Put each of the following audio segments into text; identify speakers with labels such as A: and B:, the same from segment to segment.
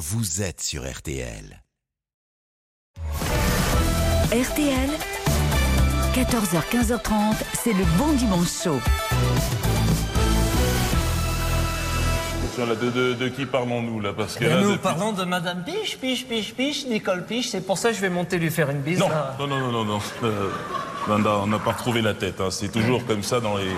A: vous êtes sur RTL.
B: RTL, 14h-15h30, c'est le bon dimanche chaud.
C: Là, de, de- de qui parlons-nous là? Parce que là,
D: nous
C: depuis-
D: parlons de Madame Piche, Piche, Piche, Piche, Nicole Piche. C'est pour ça que je vais monter lui faire une bise.
C: Non,
D: là.
C: non, non, non, non, non. Euh, Linda, on n'a pas retrouvé la tête. hein. C'est toujours comme ça dans les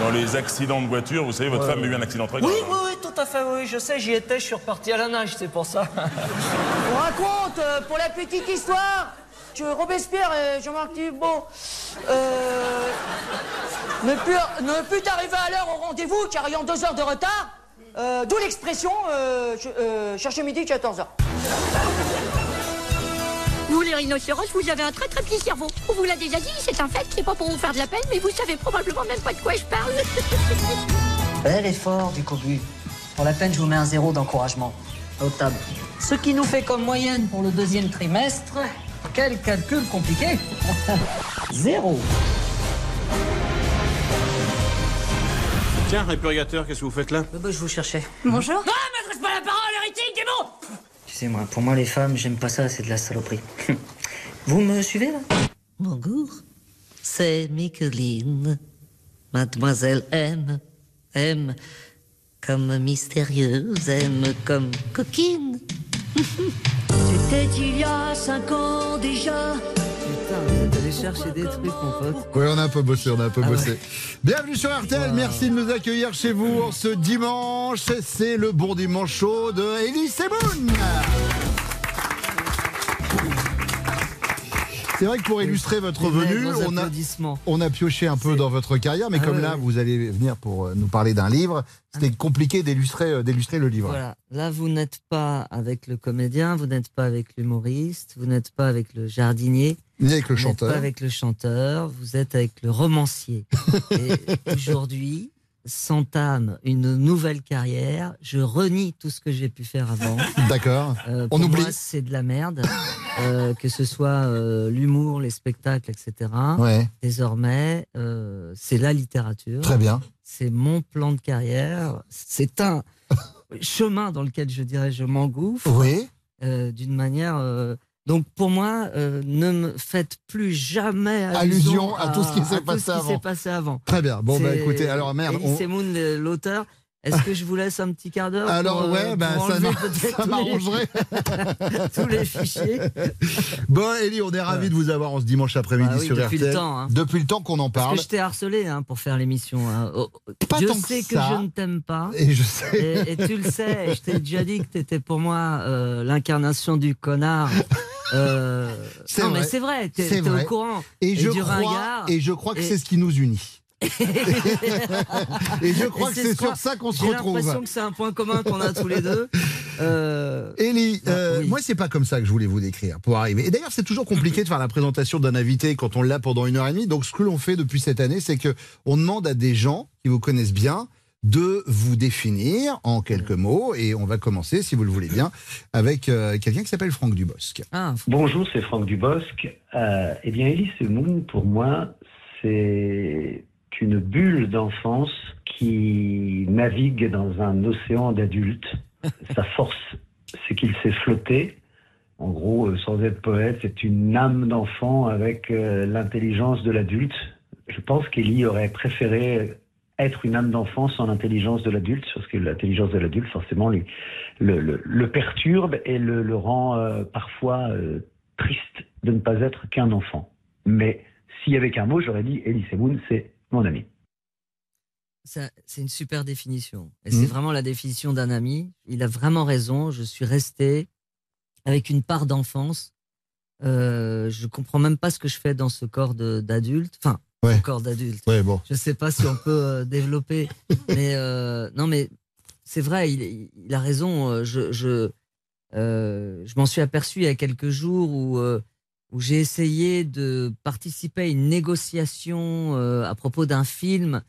C: dans les accidents de voiture. Vous savez, votre femme a eu un accident très grave.
D: Oui, oui, oui, tout à fait, oui. Je sais, j'y étais, je suis reparti à la nage, c'est pour ça.
E: On raconte, euh, pour la petite histoire, que Robespierre et Jean-Marc Thibault euh, ne purent ne put arriver à l'heure au rendez-vous car ayant deux heures de retard, euh, d'où l'expression euh, euh, chercher midi 14 heures.
F: Vous, les rhinocéros, vous avez un très très petit cerveau. On vous l'a déjà dit, c'est un fait, c'est pas pour vous faire de la peine, mais vous savez probablement même pas de quoi je parle.
G: Bel effort du cobu. Pour la peine, je vous mets un zéro d'encouragement. Notable. Ce qui nous fait comme moyenne pour le deuxième trimestre. Quel calcul compliqué Zéro.
H: Tiens, répurgateur, qu'est-ce que vous faites là?
G: Euh, bah, je vous cherchais.
F: Bonjour. Non, m'adresse pas la parole, hérétique, démon
G: Tu sais, moi, pour moi, les femmes, j'aime pas ça, c'est de la saloperie. Vous me suivez, là? Bonjour. C'est Micheline. Mademoiselle M. M. Comme mystérieuse, M. Comme coquine.
F: C'était il y a cinq ans déjà.
G: Putain, vous êtes allé chercher des trucs, mon pote.
I: Oui, on a un peu bossé, on a un peu
G: Ah
I: bossé. Bienvenue sur RTL, merci de nous accueillir chez vous en ce dimanche. C'est le bon dimanche chaud de Elie Semoun. C'est vrai que pour illustrer votre venue, on a,
G: applaudissements.
I: on a pioché un peu dans votre carrière, mais
G: Ah
I: comme là, vous allez venir pour euh, nous parler d'un livre, c'était compliqué d'illustrer euh, d'illustrer le livre.
G: Voilà. Là, vous n'êtes pas avec le comédien, vous n'êtes pas avec l'humoriste, vous n'êtes pas avec le jardinier,
I: Ni avec le
G: vous n'êtes
I: chanteur.
G: pas avec le chanteur, vous êtes avec le romancier. Et aujourd'hui, s'entame une nouvelle carrière. Je renie tout ce que j'ai pu faire avant.
I: D'accord.
G: Euh,
I: On oublie.
G: c'est de la merde. Euh, que ce soit euh, l'humour, les spectacles, etc.
I: Ouais,
G: Désormais, c'est la littérature.
I: très bien.
G: c'est mon plan de carrière, c'est un chemin dans lequel je dirais je m'engouffre
I: Oui.
G: d'une manière. Donc pour moi, euh, ne me faites plus jamais
I: Allusion
G: allusion,
I: à tout ce qui s'est passé
G: passé avant.
I: Très bien. Bon, bah écoutez, alors merde. On-
G: le- l'auteur. Est-ce que je vous laisse un petit quart d'heure
I: Alors,
G: pour, euh,
I: ouais, bah,
G: pour
I: ça m'arrangerait.
G: tous les fichiers.
I: Bon, Ellie, on est ravis de vous avoir en ce dimanche après-midi
G: Bah oui,
I: sur
G: depuis
I: RTL.
G: le temps, hein.
I: Depuis le temps qu'on en
G: Parce
I: parle.
G: que je t'ai harcelé hein, pour faire l'émission. hein. Oh,
I: Pas
G: je
I: que
G: sais que, je ne t'aime pas.
I: Et je sais.
G: Et, et tu le sais, je t'ai déjà dit que tu étais pour moi euh, l'incarnation du connard. Euh, non,
I: vrai.
G: mais c'est vrai, t'es
I: vrai.
G: au courant.
I: Et, je crois, et je crois que c'est ce qui nous unit. et je crois
G: Et
I: que
G: c'est
I: c'est
G: ce
I: sur
G: qu'on-
I: ça qu'on se
G: J'ai
I: retrouve.
G: l'impression que c'est un point commun qu'on a tous les deux. Euh,
I: Ellie, euh,
G: Ah, oui.
I: moi c'est pas comme ça que je voulais vous décrire pour arriver. Et d'ailleurs c'est toujours compliqué de faire la présentation d'un invité quand on l'a pendant une heure et demie. Donc ce que l'on fait depuis cette année, c'est que on demande à des gens qui vous connaissent bien de vous définir en quelques mots. Et on va commencer, si vous le voulez bien, avec euh, quelqu'un qui s'appelle Franck Dubosc.
G: ah,
J: Bonjour, c'est Franck Dubosc. Euh, eh bien, Elise Moon, pour moi, c'est une bulle d'enfance qui navigue dans un océan d'adultes. Sa force, c'est qu'il sait flotter. En gros, euh, sans être poète, c'est une âme d'enfant avec euh, l'intelligence de l'adulte. Je pense qu'Elie aurait préféré être une âme d'enfant sans l'intelligence de l'adulte, parce que l'intelligence de l'adulte, forcément, lui, le, le- le perturbe et le, le rend euh, parfois euh, triste de ne pas être qu'un enfant. Mais s'il y avait qu'un mot, j'aurais dit Elie Semoun, c'est mon ami.
G: ça- c'est une super définition. Et c'est vraiment la définition d'un ami. Il a vraiment raison. Je suis resté avec une part d'enfance. Euh, je comprends même pas ce que je fais dans ce corps d'adulte. Enfin,
I: Ouais.
G: corps d'adulte.
I: Ouais, bon.
G: Je sais pas si on peut euh, développer, mais euh, non, mais c'est vrai, il, il a raison. euh, Je, je, je m'en suis aperçu il y a quelques jours où, où j'ai essayé de participer à une négociation euh, à propos d'un film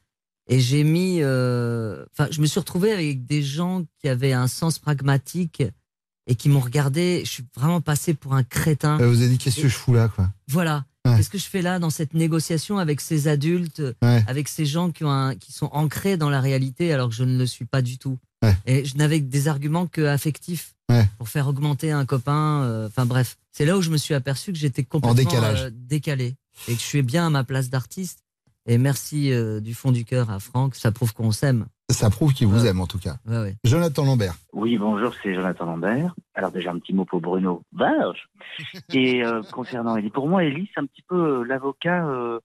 G: et j'ai mis. euh, Enfin, je me suis retrouvé avec des gens qui avaient un sens pragmatique et qui m'ont regardé. Je suis vraiment passé pour un crétin.
I: Euh, vous avez dit qu'est-ce que je fous là, quoi?
G: Voilà.
I: Ouais.
G: Qu'est-ce que je fais là dans cette négociation avec ces adultes,
I: Ouais.
G: avec ces gens qui, ont un- qui sont ancrés dans la réalité alors que je ne le suis pas du tout?
I: Ouais.
G: Et je n'avais des arguments que affectifs
I: Ouais.
G: pour faire augmenter un copain. euh, Enfin bref, c'est là où je me suis aperçu que j'étais complètement
I: décalage.
G: euh, décalé et que je suis bien à ma place d'artiste. Et merci euh, du fond du cœur à Franck, ça prouve qu'on s'aime.
I: Ça prouve qu'il vous
G: Ouais.
I: aime en tout cas.
G: Ouais, ouais.
I: Jonathan Lambert.
K: Oui, bonjour, c'est Jonathan Lambert. Alors déjà un petit mot pour Bruno. Vache Et euh, concernant Ellie, pour moi, Ellie, c'est un petit peu l'avocat euh,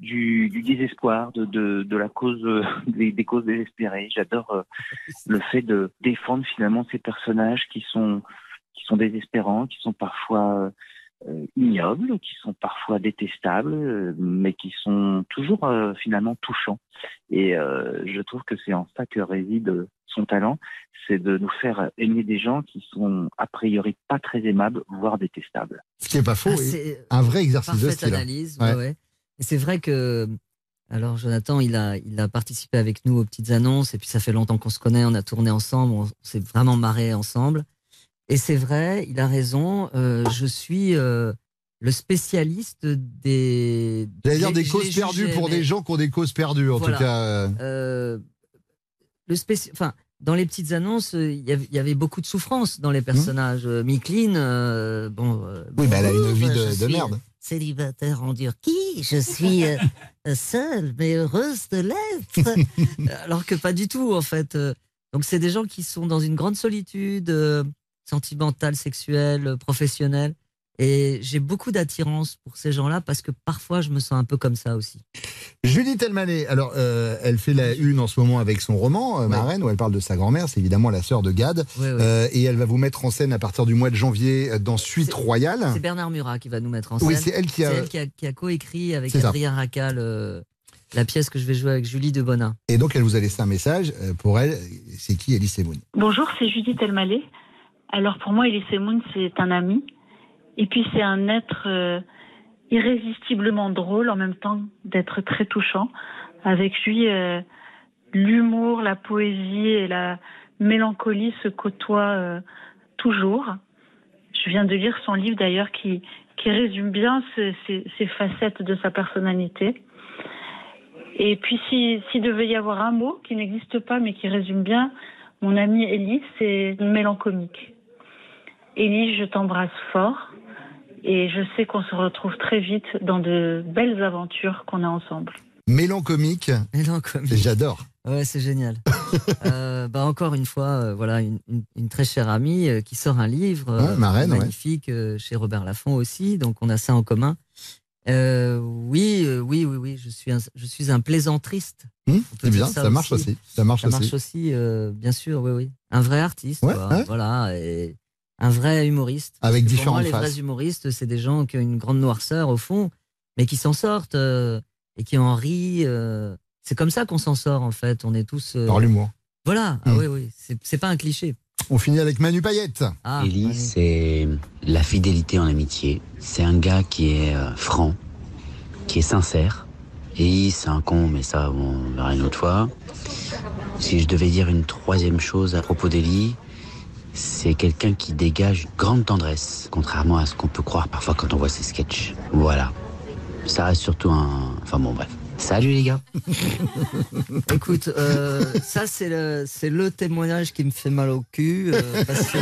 K: du, du désespoir, de, de, de la cause, euh, des, des causes désespérées. J'adore euh, le fait de défendre finalement ces personnages qui sont qui sont désespérants, qui sont parfois euh, ignobles, qui sont parfois détestables, euh, mais qui sont toujours euh, finalement touchants. Et euh, je trouve que c'est en ça que réside son talent, c'est de nous faire aimer des gens qui sont a priori pas très aimables, voire détestables.
I: Ce qui est pas faux.
G: Ah,
I: oui.
G: c'est
I: Un vrai exercice de style. hein.
G: analyse.
I: Ouais.
G: ouais, ouais. Et c'est vrai que, alors Jonathan, il a, il a participé avec nous aux petites annonces, et puis ça fait longtemps qu'on se connaît, on a tourné ensemble, on s'est vraiment marré ensemble. Et c'est vrai, il a raison, euh, je suis euh, le spécialiste des. Je
I: des causes perdues
G: jugé,
I: pour
G: mais-
I: des gens qui ont des causes perdues, en
G: Voilà.
I: tout cas. euh,
G: le spéci- enfin, dans les petites annonces, il y avait- beaucoup de souffrance dans les personnages. Euh, Micheline, euh, bon.
I: Mmh. Oui, bah, elle a une vie de,
G: suis
I: merde.
G: Célibataire en Turquie, je suis euh, seule mais heureuse de l'être. Alors que pas du tout, en fait. Euh, Donc, c'est des gens qui sont dans une grande solitude euh, sentimentale, sexuelle, professionnelle. Et j'ai beaucoup d'attirance pour ces gens-là parce que parfois je me sens un peu comme ça aussi.
I: Judith Elmaleh, alors euh, elle fait la une en ce moment avec son roman euh, Marraine où elle parle de sa grand-mère, c'est évidemment la sœur de Gad,
G: Ouais, ouais.
I: Euh, et elle va vous mettre en scène à partir du mois de janvier euh, dans Suite Royale.
G: C'est Bernard Murat qui va nous mettre en scène.
I: Oui, c'est elle qui a-
G: C'est elle qui a, qui a coécrit avec. Adrien Racal la pièce que je vais jouer avec Julie de Bonin.
I: Et donc elle vous a laissé un message pour elle. C'est qui Elise Moon
L: Bonjour, c'est Judith Elmaleh. Alors pour moi, Elise Moon, c'est un ami. Et puis c'est un être euh, irrésistiblement drôle en même temps d'être très touchant. Avec lui, euh, l'humour, la poésie et la mélancolie se côtoient euh, toujours. Je viens de lire son livre d'ailleurs qui, qui résume bien ces, facettes de sa personnalité. Et puis, si- s'il devait y avoir un mot qui n'existe pas, mais qui résume bien mon amie Ellie, c'est mélancolique. Ellie, je t'embrasse fort et je sais qu'on se retrouve très vite dans de belles aventures qu'on a ensemble.
I: Mélancomique.
G: Mélancomique.
I: J'adore.
G: Ouais, c'est génial. Euh, bah encore une fois, euh, voilà, une, une- une très chère amie euh, qui sort un livre euh,
I: Ouais,
G: magnifique euh, chez Robert Laffont aussi, donc on a ça en commun. Euh, oui, euh, oui, oui, oui, je suis un, je suis un plaisantriste. Peut
I: c'est bien, ça marche aussi. Ça marche
G: ça
I: aussi.
G: marche aussi, euh, bien sûr, oui, oui. Un vrai artiste,
I: Ouais,
G: quoi.
I: ouais.
G: voilà, et un vrai humoriste.
I: Avec différentes
G: les vrais humoristes, c'est des gens qui ont une grande noirceur au fond, mais qui s'en sortent euh, et qui en rient. euh. c'est comme ça qu'on s'en sort, en fait. On est tous. euh,
I: Par l'humour.
G: Voilà, ah
I: Hum.
G: oui, oui, c'est pas un cliché.
I: On finit avec Manu Payette.
G: Ah,
M: Ellie, c'est la fidélité en amitié. C'est un gars qui est euh, franc, qui est sincère. Et c'est un con, mais ça, bon, on verra une autre fois. Si je devais dire une troisième chose à propos d'Ellie, c'est quelqu'un qui dégage une grande tendresse, contrairement à ce qu'on peut croire parfois quand on voit ses sketchs. Voilà. Ça reste surtout un... Enfin bon, bref. Salut les gars
G: Écoute, euh, ça c'est le, témoignage qui me fait mal au cul euh, parce que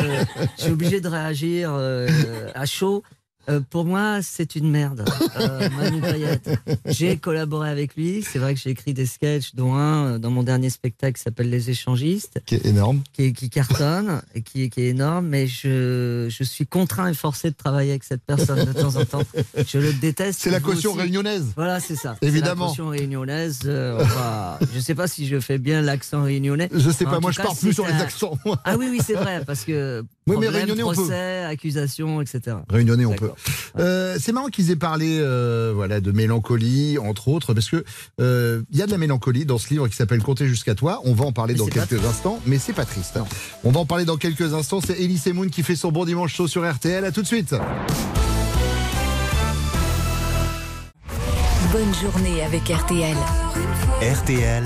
G: je suis obligé de réagir euh, à chaud. Euh, pour moi, c'est une merde. Euh, Manu Payette. J'ai collaboré avec lui. C'est vrai que j'ai écrit des sketchs, dont un euh, dans mon dernier spectacle qui s'appelle Les Échangistes.
I: Qui est énorme.
G: Qui, qui cartonne et qui, qui est énorme. Mais je, je suis contraint et forcé de travailler avec cette personne de temps en temps. Je le déteste.
I: C'est la caution
G: aussi.
I: réunionnaise.
G: Voilà, c'est ça.
I: Évidemment.
G: La caution réunionnaise. on va- Je ne sais pas si je fais bien l'accent réunionnais.
I: Je sais
G: En
I: pas, moi je
G: cas,
I: pars plus sur les accents.
G: Ah oui, oui, c'est vrai, parce que.
I: Oui, mais réunionnais, on peut.
G: procès, accusation, etc.
I: Réunionnais, on peut.
G: D'accord.
I: Euh, c'est marrant qu'ils aient parlé euh, voilà, de mélancolie, entre autres, parce que euh, il y a de la mélancolie dans ce livre qui s'appelle Compter jusqu'à toi. On va en parler
G: Mais
I: dans
G: pas
I: quelques instants, mais c'est pas triste. On va en parler dans quelques instants. C'est Elise Moon qui fait son bon dimanche chaud sur RTL. À tout de suite.
B: Bonne journée avec RTL.
A: RTL,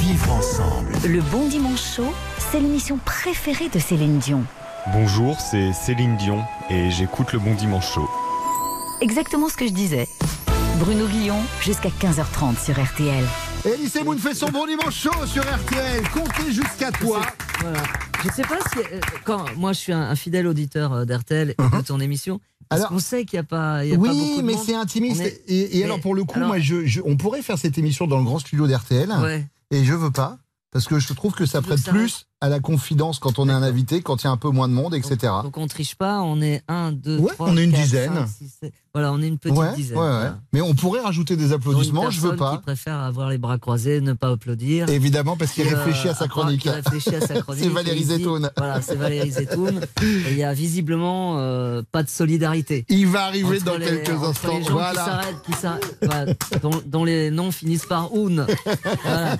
A: vivre ensemble.
B: Le Bon Dimanche Show, c'est l'émission préférée de Céline Dion.
N: Bonjour, c'est Céline Dion et j'écoute le Bon Dimanche Show.
B: Exactement ce que je disais. Bruno Guillon, jusqu'à 15h30 sur RTL.
I: Elise Moon fait son bon dimanche chaud sur RTL. Comptez jusqu'à toi.
G: Voilà. Je sais pas si. euh, Quand, moi, je suis un, un fidèle auditeur euh, d'RTL et de ton émission. Parce qu'on sait qu'il n'y a pas. il y a pas beaucoup
I: Oui,
G: de
I: mais
G: monde.
I: c'est intimiste.
G: On est-
I: Et, et
G: mais-
I: alors, pour le coup,
G: alors-
I: moi, je, je- on pourrait faire cette émission dans le grand studio d'RTL.
G: Ouais.
I: Et je veux pas. Parce que je trouve que ça
G: veux
I: prête
G: que ça
I: plus à la confidence quand on est un invité, quand il y a un peu moins de monde, etc.
G: Donc on triche pas, on est un, deux,
I: Ouais,
G: trois,
I: on est une
G: quatre,
I: dizaine.
G: cinq, six, sept. Voilà, on est une petite
I: ouais,
G: dizaine.
I: ouais, ouais.
G: voilà.
I: Mais on pourrait rajouter des applaudissements, je veux pas.
G: Qui préfère avoir les bras croisés, ne pas applaudir.
I: Évidemment, parce qu'il
G: Qui,
I: réfléchit à sa chronique.
G: réfléchit à sa chronique.
I: C'est Valérie Zetoun.
G: Voilà, c'est Valérie Zetoun. Et il y a visiblement euh, pas de solidarité.
I: Il va arriver dans
G: les-
I: quelques instants.
G: Les gens
I: Voilà.
G: qui s'arrêtent, voilà, dont, dont les noms finissent par un. Voilà.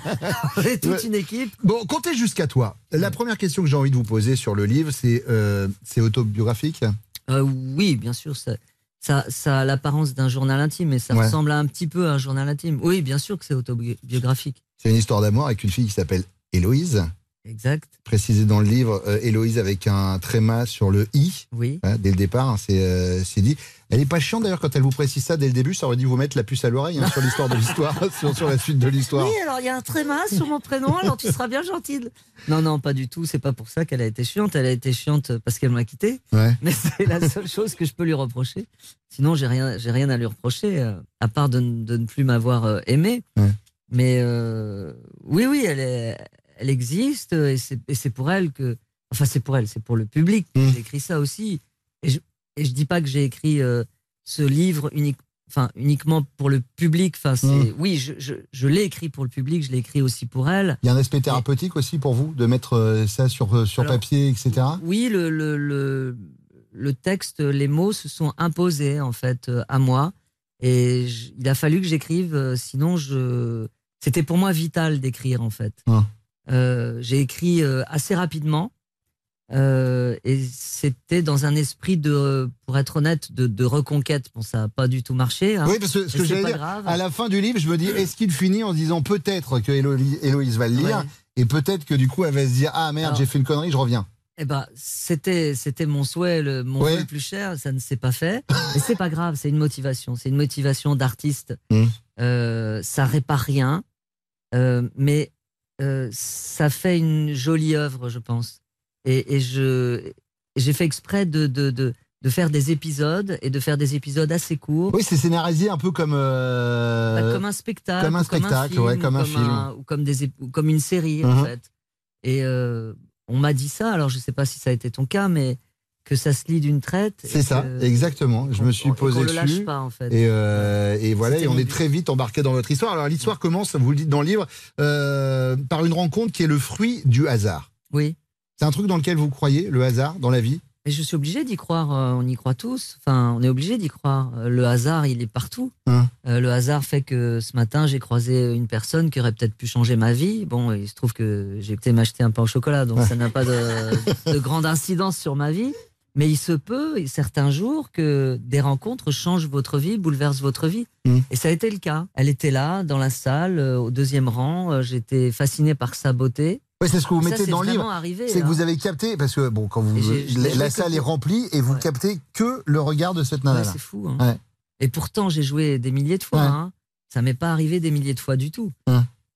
G: On est toute une équipe.
I: Bon, comptez jusqu'à toi. La première question que j'ai envie de vous poser sur le livre, c'est euh, c'est autobiographique?
G: Euh, oui, bien sûr, ça, ça, ça a l'apparence d'un journal intime, mais ça
I: Ouais.
G: ressemble un petit peu à un journal intime. Oui, bien sûr que c'est autobiographique.
I: C'est une histoire d'amour avec une fille qui s'appelle Héloïse.
G: Exact.
I: Précisé dans le livre, euh, Héloïse avec un tréma sur le i.
G: Oui.
I: Hein, dès le départ, hein, c'est euh, c'est dit. Elle est pas chiante d'ailleurs quand elle vous précise ça dès le début. Ça aurait dû vous mettre la puce à l'oreille hein, sur l'histoire de l'histoire, sur, sur la suite de l'histoire.
G: Oui, alors il y a un tréma sur mon prénom, alors tu seras bien gentille. Non, non, pas du tout. C'est pas pour ça qu'elle a été chiante. Elle a été chiante parce qu'elle m'a quitté.
I: Ouais.
G: Mais c'est la seule chose que je peux lui reprocher. Sinon, j'ai rien, j'ai rien à lui reprocher, euh, à part de, de ne plus m'avoir euh, aimé.
I: Ouais.
G: Mais euh, oui, oui, elle, est, elle existe et c'est, et c'est pour elle que. Enfin, c'est pour elle, c'est pour le public. que J'ai écrit ça aussi. Et je, et je dis pas que j'ai écrit euh, ce livre unique, enfin, uniquement pour le public. Enfin, c'est,
I: Mm.
G: oui, je, je, je l'ai écrit pour le public, je l'ai écrit aussi pour elle.
I: Il y a un aspect thérapeutique aussi pour vous de mettre euh, ça sur, euh, sur
G: Alors,
I: papier, etc.
G: Oui, le, le, le, le texte, les mots se sont imposés en fait euh, à moi. Et il a fallu que j'écrive, euh, sinon je. C'était pour moi vital d'écrire en fait.
I: Ah.
G: Euh, J'ai écrit euh, assez rapidement. euh, et c'était dans un esprit de, pour être honnête, de, de reconquête. Bon, ça n'a pas du tout marché. hein.
I: Oui, parce que ce que j'allais dire,
G: grave.
I: à la fin du livre, je me dis, est-ce qu'il finit en disant peut-être que Hélo- Héloïse va le lire
G: Ouais.
I: et peut-être que du coup elle va se dire ah merde j'ai fait une connerie, je reviens.
G: Eh ben, c'était, c'était mon souhait, le, mon
I: Ouais.
G: le plus cher. Ça ne s'est pas fait. Mais c'est pas grave. C'est une motivation. C'est une motivation d'artiste.
I: Mmh.
G: Euh, ça répare rien, euh, mais euh, ça fait une jolie œuvre, je pense. Et, et je, j'ai fait exprès de, de, de, de faire des épisodes et de faire des épisodes assez courts.
I: Oui, c'est scénarisé un peu comme euh,
G: Bah, comme un spectacle,
I: comme un spectacle,
G: film,
I: ouais, comme un film.
G: ou comme des ép- ou comme une série en
I: Mhm.
G: fait. Et euh, on m'a dit ça. Alors je sais pas si ça a été ton cas, mais que ça se lit d'une traite. et
I: C'est ça, exactement. Je me suis
G: et
I: posé
G: qu'on le lâche
I: dessus.
G: pas, en fait.
I: Et, euh, et voilà, et on est très vite embarqué dans votre histoire. Alors l'histoire commence, vous le dites dans le livre, euh, par une rencontre qui est le fruit du hasard.
G: Oui.
I: C'est un truc dans lequel vous croyez, le hasard, dans la vie?
G: Mais je suis obligé d'y croire. euh, on y croit tous. Enfin, on est obligé d'y croire. Le hasard, il est partout.
I: Hein.
G: Euh, le hasard fait que ce matin, j'ai croisé une personne qui aurait peut-être pu changer ma vie. Bon, il se trouve que j'ai été m'acheter un pain au chocolat, donc ça n'a pas de, de grande incidence sur ma vie. Mais il se peut, certains jours, que des rencontres changent votre vie, bouleversent votre vie.
I: Mm.
G: Et ça a été le cas. Elle était là, dans la salle, euh, au deuxième rang. Euh, J'étais fasciné par sa beauté.
I: Ouais, c'est ce que vous
G: Et
I: mettez dans le livre. C'est que vous avez capté, parce que bon, quand vous, la, salle est remplie et vous
G: Ouais.
I: captez que le regard de cette
G: Ouais,
I: nana.
G: c'est fou. hein.
I: Ouais.
G: Et pourtant, j'ai joué des milliers de fois.
I: Ouais.
G: Hein. Ça m'est pas arrivé des milliers de fois du tout.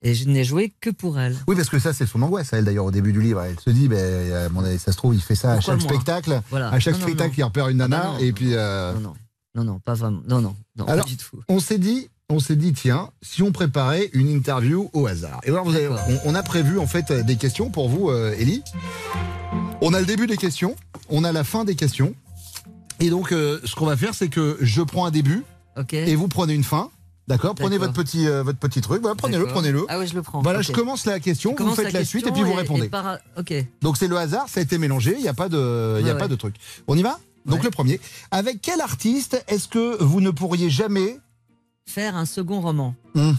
G: Et je n'ai joué que pour elle.
I: Oui, parce que ça, c'est son angoisse, elle, d'ailleurs, au début du livre. Elle se dit, ben, à mon avis, ça se trouve, il fait ça à chaque spectacle.
G: Voilà.
I: À chaque
G: Non,
I: spectacle,
G: non.
I: il repère une nana,
G: Ah, non,
I: et
G: non,
I: puis. euh,
G: Non, non, non, non, pas vraiment. Non, non, non,
I: Alors,
G: pas du tout.
I: on s'est dit, on s'est dit, tiens, si on préparait une interview au hasard. Et alors, vous avez- on, on a prévu en fait des questions pour vous, euh, Ellie. On a le début des questions, on a la fin des questions. Et donc, euh, ce qu'on va faire, c'est que je prends un début et vous prenez une fin. D'accord Prenez
G: D'accord.
I: votre petit, euh, votre petit truc. Voilà, prenez-le, prenez-le.
G: Ah oui, je le prends.
I: Voilà, je commence la question,
G: Je
I: vous faites la, suite et puis vous répondez. Donc c'est le hasard, ça a été mélangé, il n'y a pas de, il y a
G: Ouais,
I: pas
G: ouais.
I: de truc. On y va? Donc le premier. Avec quel artiste est-ce que vous ne pourriez jamais
G: Faire un second roman?
I: Hum.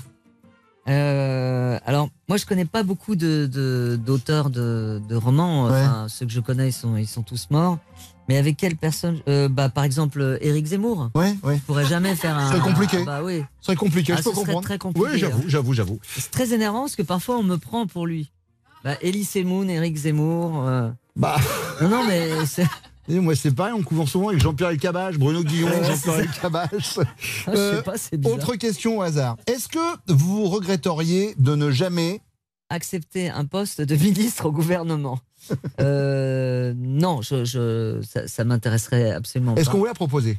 G: Euh, alors, moi, je connais pas beaucoup de de- d'auteurs de, de romans. Enfin, ceux que je connais, ils sont, ils sont tous morts. Mais avec quelle personne Euh, bah, Par exemple, euh, Éric Zemmour.
I: Ouais, ouais.
G: Je pourrais jamais faire un.
I: C'est compliqué.
G: Ah, bah oui.
I: C'est compliqué,
G: Ah,
I: je peux comprendre.
G: très compliqué,
I: Oui, j'avoue,
G: hein.
I: j'avoue, j'avoue.
G: C'est très énervant parce que parfois on me prend pour lui. Bah, Elie Semoun, Éric Zemmour. euh,
I: Bah.
G: Non, mais.
I: Et moi, c'est pareil, on couvre souvent avec Jean-Pierre Elkabbach, Bruno Guillon,
G: Ouais,
I: Jean-Pierre Elkabbach.
G: Ah, je sais pas, c'est bizarre.
I: Autre question au hasard. Est-ce que vous regretteriez de ne jamais.
G: Accepter un poste de ministre au gouvernement? Euh, non, je, je- ça, ça m'intéresserait absolument pas.
I: Est-ce qu'on vous l'a proposé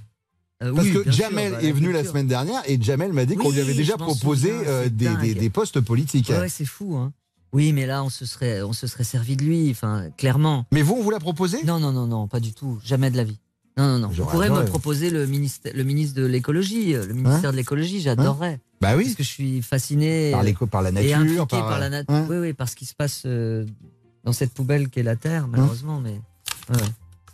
G: Euh,
I: Parce
G: oui,
I: que
G: sûr,
I: Jamel
G: bah,
I: est venu la semaine dernière et Jamel m'a dit qu'on
G: Oui,
I: lui avait déjà proposé
G: souviens,
I: euh, des,
G: dingue.
I: des- des postes politiques.
G: Ouais, ouais, c'est fou. Hein. Oui, mais là, on se serait, on se serait servi de lui, enfin, clairement.
I: Mais vous, on vous l'a proposé?
G: Non, non, non, non, pas du tout. Jamais de la vie. Non, non, non. Vous
I: J'aurais
G: pourrez me proposer le ministère, le ministre de l'écologie, le ministère de l'écologie, j'adorerais.
I: Bah oui.
G: Parce que je suis fasciné.
I: Par l'éco- par la
G: et
I: nature,
G: impliqué
I: par-
G: par, la nature. Oui, oui, par ce qui se passe dans cette poubelle qu'est la Terre, malheureusement. Mais ouais,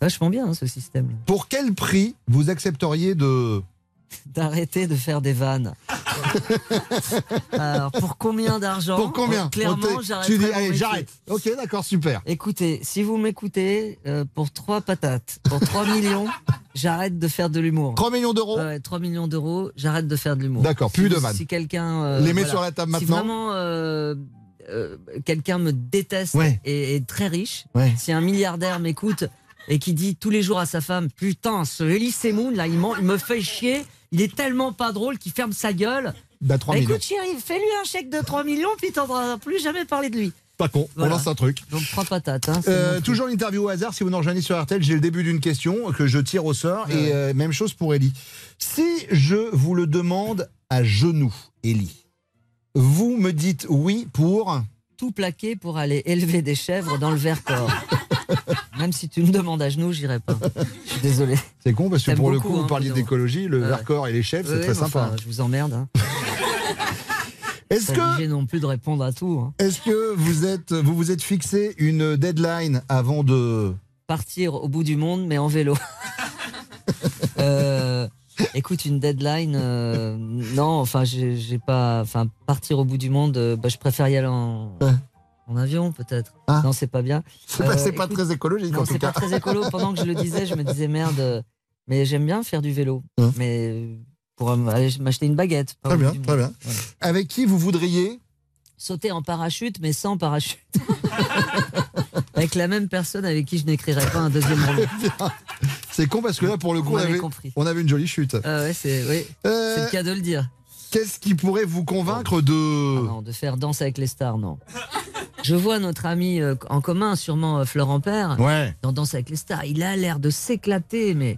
G: vachement bien, hein, ce système.
I: Pour quel prix vous accepteriez de.
G: D'arrêter de faire des vannes. Alors, pour combien d'argent
I: Pour combien
G: Clairement,
I: On t'est-
G: j'arrête.
I: Tu dis, allez, j'arrête. Ok, d'accord, super.
G: Écoutez, si vous m'écoutez, euh, pour 3 patates, pour 3 millions, j'arrête de faire de l'humour.
I: 3 millions d'euros
G: Ouais, 3 millions d'euros, j'arrête de faire de l'humour.
I: D'accord, plus
G: Si
I: de vannes.
G: Si quelqu'un. euh,
I: Les met
G: voilà.
I: sur la table
G: Si
I: maintenant
G: vraiment euh, quelqu'un me déteste
I: Ouais.
G: et est très riche,
I: Ouais.
G: si un milliardaire m'écoute et qui dit tous les jours à sa femme Putain, ce Elie Semoun, là, il, il me fait chier, il est tellement pas drôle qu'il ferme sa gueule.
I: Bah, 3
G: Bah, écoute, chérie, fais-lui un chèque de 3 millions, puis t'entendras plus jamais parler de lui.
I: Pas con, on lance un truc.
G: Donc, trois patates. Hein,
I: Euh, toujours l'interview au hasard, si vous nous rejoignez sur RTL, j'ai le début d'une question que je tire au sort et euh, même chose pour Ellie. Si je vous le demande à genoux, Ellie, vous me dites oui pour...
G: tout plaqué pour aller élever des chèvres dans le Vercors. Même si tu me demandes à genoux, j'irai pas. Je suis désolé.
I: C'est con parce que pour le coup, vous
G: hein,
I: parliez d'écologie, le
G: Ouais.
I: Vercors et les chèvres, c'est très sympa.
G: enfin, je vous emmerde. Hein.
I: Est-ce que,
G: non plus de répondre à tout. hein.
I: est-ce que vous êtes, vous vous êtes fixé une deadline avant de...
G: Partir au bout du monde, mais en vélo. Euh, écoute, une deadline, euh, non, enfin, j'ai pas. Enfin, partir au bout du monde, euh, bah, je préfère y aller en, en avion, peut-être. Non, c'est pas bien.
I: Ah. C'est pas- c'est pas très écologique,
G: non,
I: en tout
G: c'est
I: cas.
G: pas très écolo. Pendant que je le disais, je me disais merde, euh, mais j'aime bien faire du vélo. Mais euh, pour euh, aller m'acheter une baguette.
I: Très bien, très bien. Avec qui vous voudriez
G: Sauter en parachute, mais sans parachute. avec la même personne avec qui je n'écrirais pas un deuxième roman.
I: C'est con parce que là, pour le coup, on avait, on avait une jolie chute.
G: Ah ouais, c'est oui.
I: Euh,
G: C'est le cas de le dire.
I: Qu'est-ce qui pourrait vous convaincre de...
G: Non, de faire danse avec les stars, non. Je vois notre ami euh, en commun, sûrement euh, Florent Père,
I: Ouais.
G: dans Danse avec les stars. Il a l'air de s'éclater, mais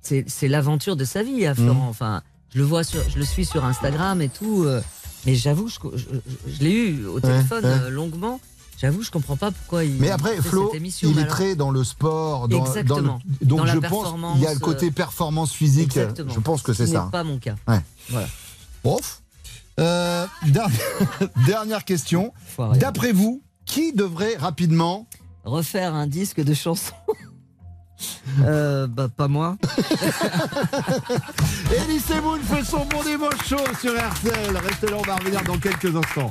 G: c'est l'aventure de sa vie, à Florent.
I: Mhm.
G: Enfin, je le vois, sur, je le suis sur Instagram et tout. euh, mais j'avoue, je, je- je- je l'ai eu au téléphone
I: ouais.
G: longuement. J'avoue, je comprends pas pourquoi il.
I: Mais après, Flo,
G: cette émission,
I: il est
G: alors-
I: très dans le sport, dans,
G: Exactement.
I: dans le- donc
G: Dans
I: je pense il y a le côté
G: euh,
I: performance physique.
G: Exactement.
I: Je pense que
G: Ce
I: c'est
G: qui
I: ça.
G: n'est pas mon cas.
I: Ouais.
G: Voilà.
I: Ouf. Euh, dernière, dernière question. D'après vous, qui devrait rapidement
G: Refaire un disque de chansons. Euh, bah, pas moi.
I: Elie Semoun fait son bon dimanche chaud sur RTL. Restez là, on va revenir dans quelques instants.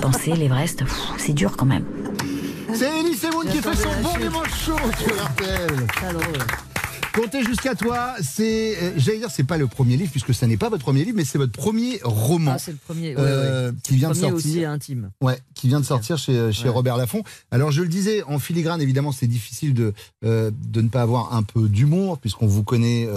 B: Penser l'Everest, c'est dur quand même.
I: C'est Elie Semoun qui fait son bon dimanche chaud sur RTL. Comptez jusqu'à toi, c'est, euh, j'allais dire, c'est pas le premier livre puisque ça n'est pas votre premier livre, mais c'est votre premier roman.
G: Ah, c'est le premier, ouais,
I: euh,
G: ouais.
I: qui vient de
G: Premier
I: sortir.
G: aussi intime.
I: Ouais, qui vient de sortir chez, chez
G: Ouais.
I: Robert Laffont. Alors je le disais, en filigrane, évidemment, c'est difficile de, euh, de ne pas avoir un peu d'humour, puisqu'on vous connaît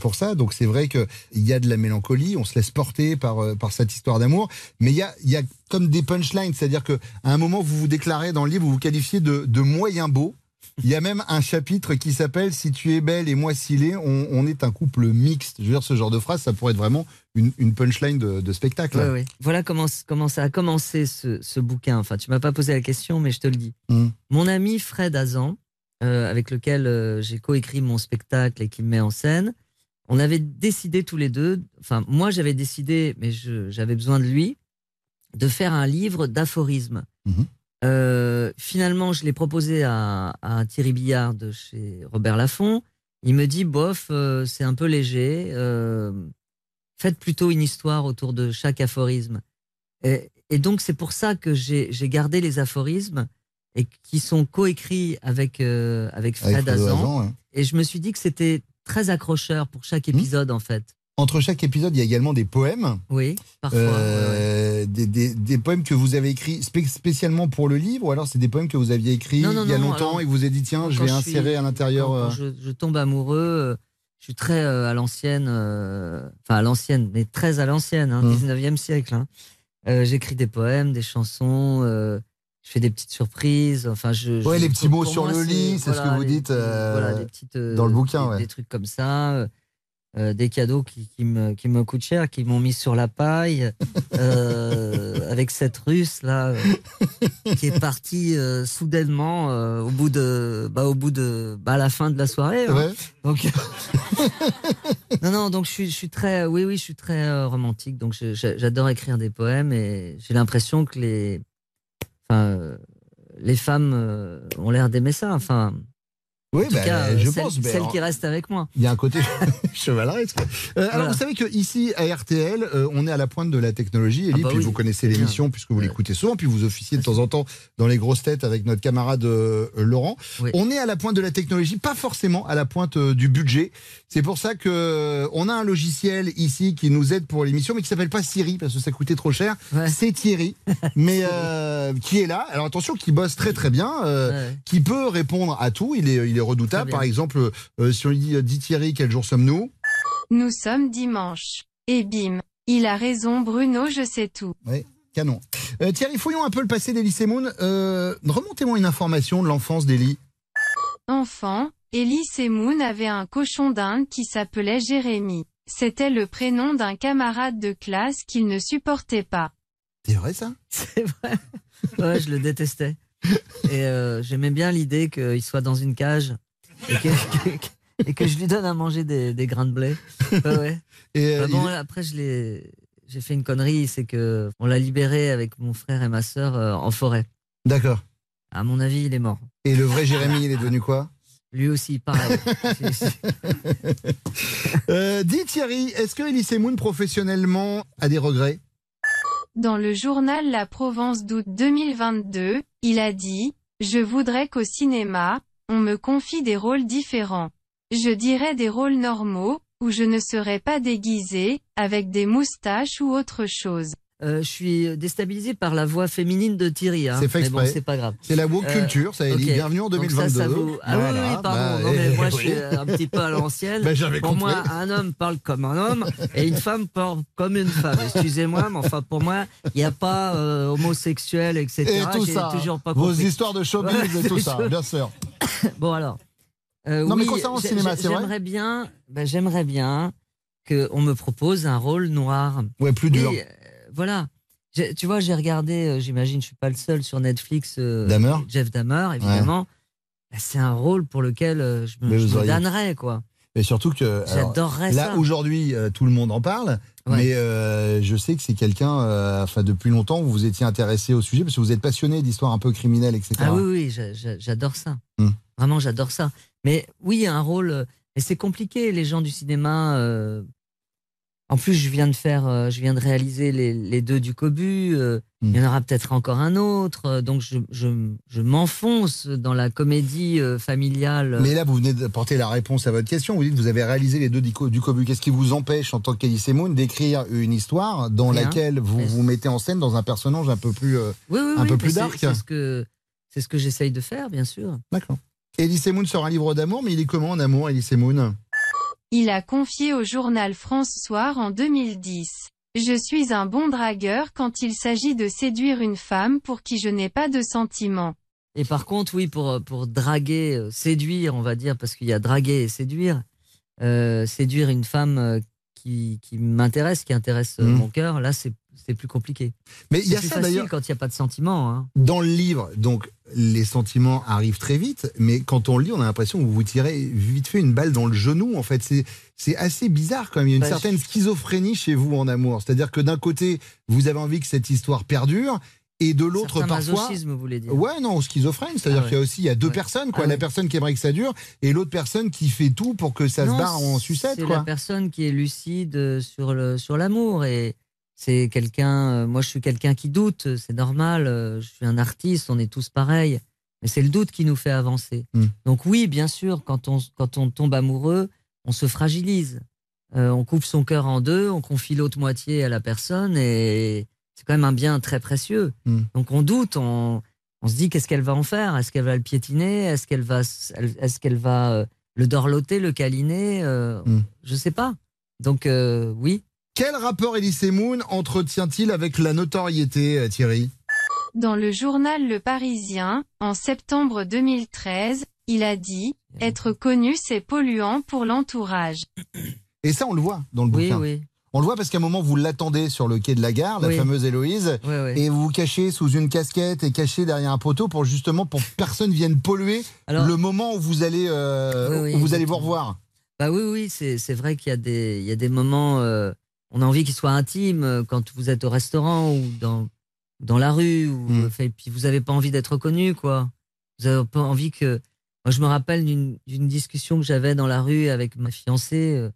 I: pour ça. Donc c'est vrai qu'il y a de la mélancolie, on se laisse porter par, par cette histoire d'amour. Mais il y a, il y a comme des punchlines, c'est-à-dire qu'à un moment, vous vous déclarez dans le livre, vous vous qualifiez de, de moyen beau. Il y a même un chapitre qui s'appelle Si tu es belle et moi s'il est, on, on est un couple mixte. Je veux dire, ce genre de phrase, ça pourrait être vraiment une, une punchline de, de spectacle.
G: Ouais, ouais. Voilà comment, comment ça a commencé ce, ce bouquin. Enfin, tu m'as pas posé la question, mais je te le dis.
I: Mm.
G: Mon ami Fred Azan, euh, avec lequel euh, j'ai coécrit mon spectacle et qui me met en scène, on avait décidé tous les deux, enfin, moi j'avais décidé, mais j'avais besoin de lui, de faire un livre d'aphorismes.
I: Mhm.
G: Euh, finalement, je l'ai proposé à, à Thierry Billard de chez Robert Laffont. Il me dit, bof, euh, c'est un peu léger. euh, faites plutôt une histoire autour de chaque aphorisme. Et, et donc c'est pour ça que j'ai gardé les aphorismes et qui sont coécrits avec avec Fred
I: Avec ouais.
G: Et je me suis dit que c'était très accrocheur pour chaque
I: Mmh.
G: épisode en fait.
I: Entre chaque épisode, il y a également des poèmes.
G: Oui, parfois.
I: Euh, Des, des- des poèmes que vous avez écrits spé- spécialement pour le livre, ou alors c'est des poèmes que vous aviez écrits
G: Non, non,
I: il y a longtemps
G: alors,
I: et que vous avez dit tiens, je vais insérer à l'intérieur.
G: quand- quand
I: euh,
G: je, je tombe amoureux, euh, je suis très euh, à l'ancienne, euh, enfin à l'ancienne, mais très à l'ancienne, hein,
I: Hum.
G: 19e siècle. hein. J'écris des poèmes, des chansons, je fais des petites surprises. Enfin, je, je-
I: Ouais, les petits mots sur
G: moi,
I: le lit, c'est ce que vous
G: les
I: dites, euh,
G: voilà, des petites,
I: dans le bouquin,
G: des,
I: ouais.
G: des trucs comme ça. Euh, des cadeaux qui, qui me, qui me coûtent cher, qui m'ont mis sur la paille, euh, avec cette russe là, euh, qui est partie soudainement au bout de, bah, au bout de, bah, à la fin de la soirée. hein.
I: Ouais.
G: Donc, non, non, donc je suis, je suis très, oui, oui, je suis très romantique. Donc j'adore écrire des poèmes et j'ai l'impression que les, enfin, les femmes ont l'air d'aimer ça. Enfin,
I: Oui,
G: en tout
I: bah,
G: cas,
I: je
G: celles,
I: pense, alors-
G: qui restent avec moi.
I: Il y a un côté chevaleresque. Euh, Alors, vous savez que ici à RTL, euh, on est à la pointe de la technologie. Elie,
G: Ah bah
I: puis
G: oui,
I: vous connaissez l'émission puisque vous l'écoutez souvent, puis vous officiez de temps en temps dans les grosses têtes avec notre camarade euh, Laurent.
G: Oui.
I: On est à la pointe de la technologie, pas forcément à la pointe euh, du budget. C'est pour ça que on a un logiciel ici qui nous aide pour l'émission, mais qui s'appelle pas Siri parce que ça coûtait trop cher. C'est Thierry, mais qui est là. Alors attention, qui bosse très très bien,
G: Ouais.
I: qui peut répondre à tout. Il est, il est redoutable. Par exemple, euh, si on lui dit, euh, dit Thierry, quel jour sommes-nous?
O: Nous sommes dimanche. Et bim. Il a raison Bruno, je sais tout.
I: Oui, canon. Euh, Thierry, fouillons un peu le passé d'Elie Semoun. Euh, Remontez-moi une information de l'enfance d'Elie.
O: Enfant, Ellie Semoun avait un cochon d'Inde qui s'appelait Jérémy. C'était le prénom d'un camarade de classe qu'il ne supportait pas.
I: C'est vrai ça?
G: C'est vrai. Ouais, je le détestais. Et euh, j'aimais bien l'idée qu'il soit dans une cage et que, que- et que je lui donne à manger des, des grains de blé. Ouais, ouais.
I: Et, euh,
G: Bah bon,
I: il-
G: après, je l'ai, j'ai fait une connerie, c'est que on l'a libéré avec mon frère et ma sœur euh, en forêt.
I: D'accord.
G: À mon avis, il est mort.
I: Et le vrai Jérémy, il est devenu quoi?
G: Lui aussi, pareil.
I: Euh, Dis Thierry, est-ce que Elie Semoun professionnellement a des regrets?
O: Dans le journal La Provence d'août 2022, il a dit « Je voudrais qu'au cinéma, on me confie des rôles différents. Je dirais des rôles normaux, où je ne serais pas déguisé, avec des moustaches ou autre chose.
G: Euh, je suis déstabilisé par la voix féminine de Thierry. hein.
I: C'est fait
G: bon,
I: exprès.
G: c'est pas grave.
I: C'est la woke
G: Euh,
I: culture, ça Elie.
G: ok.
I: Bienvenue en
G: Donc ça,
I: 2022.
G: ça vous- Ah oui,
I: Voilà,
G: oui, pardon.
I: bah,
G: non, mais
I: eh,
G: moi, je
I: oui.
G: suis un petit peu à l'ancienne.
I: Ben,
G: pour moi, un homme parle comme un homme et une femme parle comme une femme. Excusez-moi, mais enfin, pour moi, il n'y a pas euh, homosexuel, etc.
I: Et tout ça.
G: toujours pas
I: Vos
G: compris.
I: histoires de showbiz
G: Voilà,
I: et tout ça,
G: chaud.
I: bien sûr.
G: Bon alors. euh,
I: Non, mais
G: oui,
I: concernant le cinéma, c'est vrai
G: J'aimerais bien, ben, j'aimerais bien qu'on me propose un rôle noir.
I: Ouais, plus dur.
G: Oui, voilà. Tu vois, j'ai regardé, euh, j'imagine, je suis pas le seul sur Netflix. euh,
I: Dahmer
G: Jeff Dahmer, évidemment. Ben, C'est un rôle pour lequel euh, je me, je me damnerais, quoi.
I: Mais surtout que.
G: J'adorerais
I: Là, aujourd'hui, euh, tout le monde en parle.
G: Ouais.
I: Mais euh, je sais que c'est quelqu'un, euh, enfin, depuis longtemps, vous vous étiez intéressé au sujet parce que vous êtes passionné d'histoires un peu criminelles, etc.
G: Ah oui, oui, j'a- j'a- j'adore ça.
I: Hmm.
G: Vraiment, j'adore ça. Mais oui, un rôle. Mais c'est compliqué, les gens du cinéma. En plus, je viens de faire, euh, je viens de réaliser les, les deux du Cobu. euh. Il y en aura peut-être encore un autre. euh, Donc, je, je, je m'enfonce dans la comédie familiale.
I: Mais là, vous venez d'apporter la réponse à votre question. Vous dites que vous avez réalisé les deux du co- du Cobu. Qu'est-ce qui vous empêche, en tant Semoun, d'écrire une histoire dans
G: Rien.
I: laquelle vous
G: Mais-
I: vous mettez en scène dans un personnage un peu plus,
G: oui, oui,
I: un
G: oui,
I: peu plus
G: c'est-
I: dark
G: C'est ce que, c'est ce que j'essaye de faire, bien sûr.
I: D'accord. Elie Semoun sort un livre d'amour, mais il est comment en amour, Elie Semoun
O: Il a confié au journal France Soir en 2010. Je suis un bon dragueur quand il s'agit de séduire une femme pour qui je n'ai pas de sentiments.
G: Et par contre, oui, pour, pour draguer, euh, séduire, on va dire, parce qu'il y a draguer et séduire, euh, séduire une femme euh, qui, qui m'intéresse, qui intéresse euh,
I: Mhm.
G: mon cœur, là, c'est c'est plus compliqué.
I: Mais il y a
G: plus
I: ça, d'ailleurs.
G: quand il n'y a pas de sentiments. hein.
I: Dans le livre, donc, les sentiments arrivent très vite, mais quand on lit, on a l'impression que vous vous tirez vite fait une balle dans le genou. En fait, c'est c'est assez bizarre quand même. Il y a une
G: Bah,
I: certaine schizophrénie chez vous en amour. C'est-à-dire que d'un côté, vous avez envie que cette histoire perdure, et de l'autre, parfois.
G: vous voulez dire.
I: Ouais, non, schizophrène. C'est-à-dire
G: Ah
I: qu'il y a aussi il y a deux
G: Ouais.
I: personnes, quoi.
G: Ah
I: la personne qui aimerait que ça dure, et l'autre personne qui fait tout pour que ça
G: Non,
I: se barre en sucette,
G: C'est la personne qui est lucide sur le sur l'amour et c'est quelqu'un. euh, moi, je suis quelqu'un qui doute. C'est normal. euh, je suis un artiste. On est tous pareils. Mais c'est le doute qui nous fait avancer.
I: Mm.
G: Donc oui, bien sûr, quand on quand on tombe amoureux, on se fragilise. Euh, on coupe son cœur en deux, on confie l'autre moitié à la personne et c'est quand même un bien très précieux.
I: Mm.
G: Donc on doute, on, on se dit qu'est-ce qu'elle va en faire? Est-ce qu'elle va le piétiner? Est-ce qu'elle va, est-ce qu'elle va le dorloter, le câliner? Euh,
I: Mm.
G: Je sais pas. Donc euh, oui.
I: Quel rapport Elise Moon entretient-il avec la notoriété, euh, Thierry?
O: Dans le journal Le Parisien, en septembre 2013, il a dit « Être connu c'est polluant pour l'entourage
I: Et ça, on le voit dans le
G: Oui,
I: bouquin.
G: oui.
I: On le voit parce qu'à un moment, vous l'attendez sur le quai de la gare, la
G: Oui.
I: fameuse Héloïse,
G: Oui, oui.
I: et vous vous cachez sous une casquette et caché derrière un poteau pour justement pour que personne vienne polluer
G: Alors-
I: le moment où vous allez, euh,
G: Oui, oui,
I: où vous allez vous revoir.
G: Bah oui, oui, c'est c'est vrai qu'il y a des, il y a des moments, euh, on a envie qu'ils soient intimes euh, quand vous êtes au restaurant ou dans, dans la rue, ou,
I: Mm.
G: et puis vous n'avez pas envie d'être reconnu, quoi. Vous avez pas envie que. Moi, je me rappelle d'une discussion que j'avais dans la rue avec ma fiancée, euh,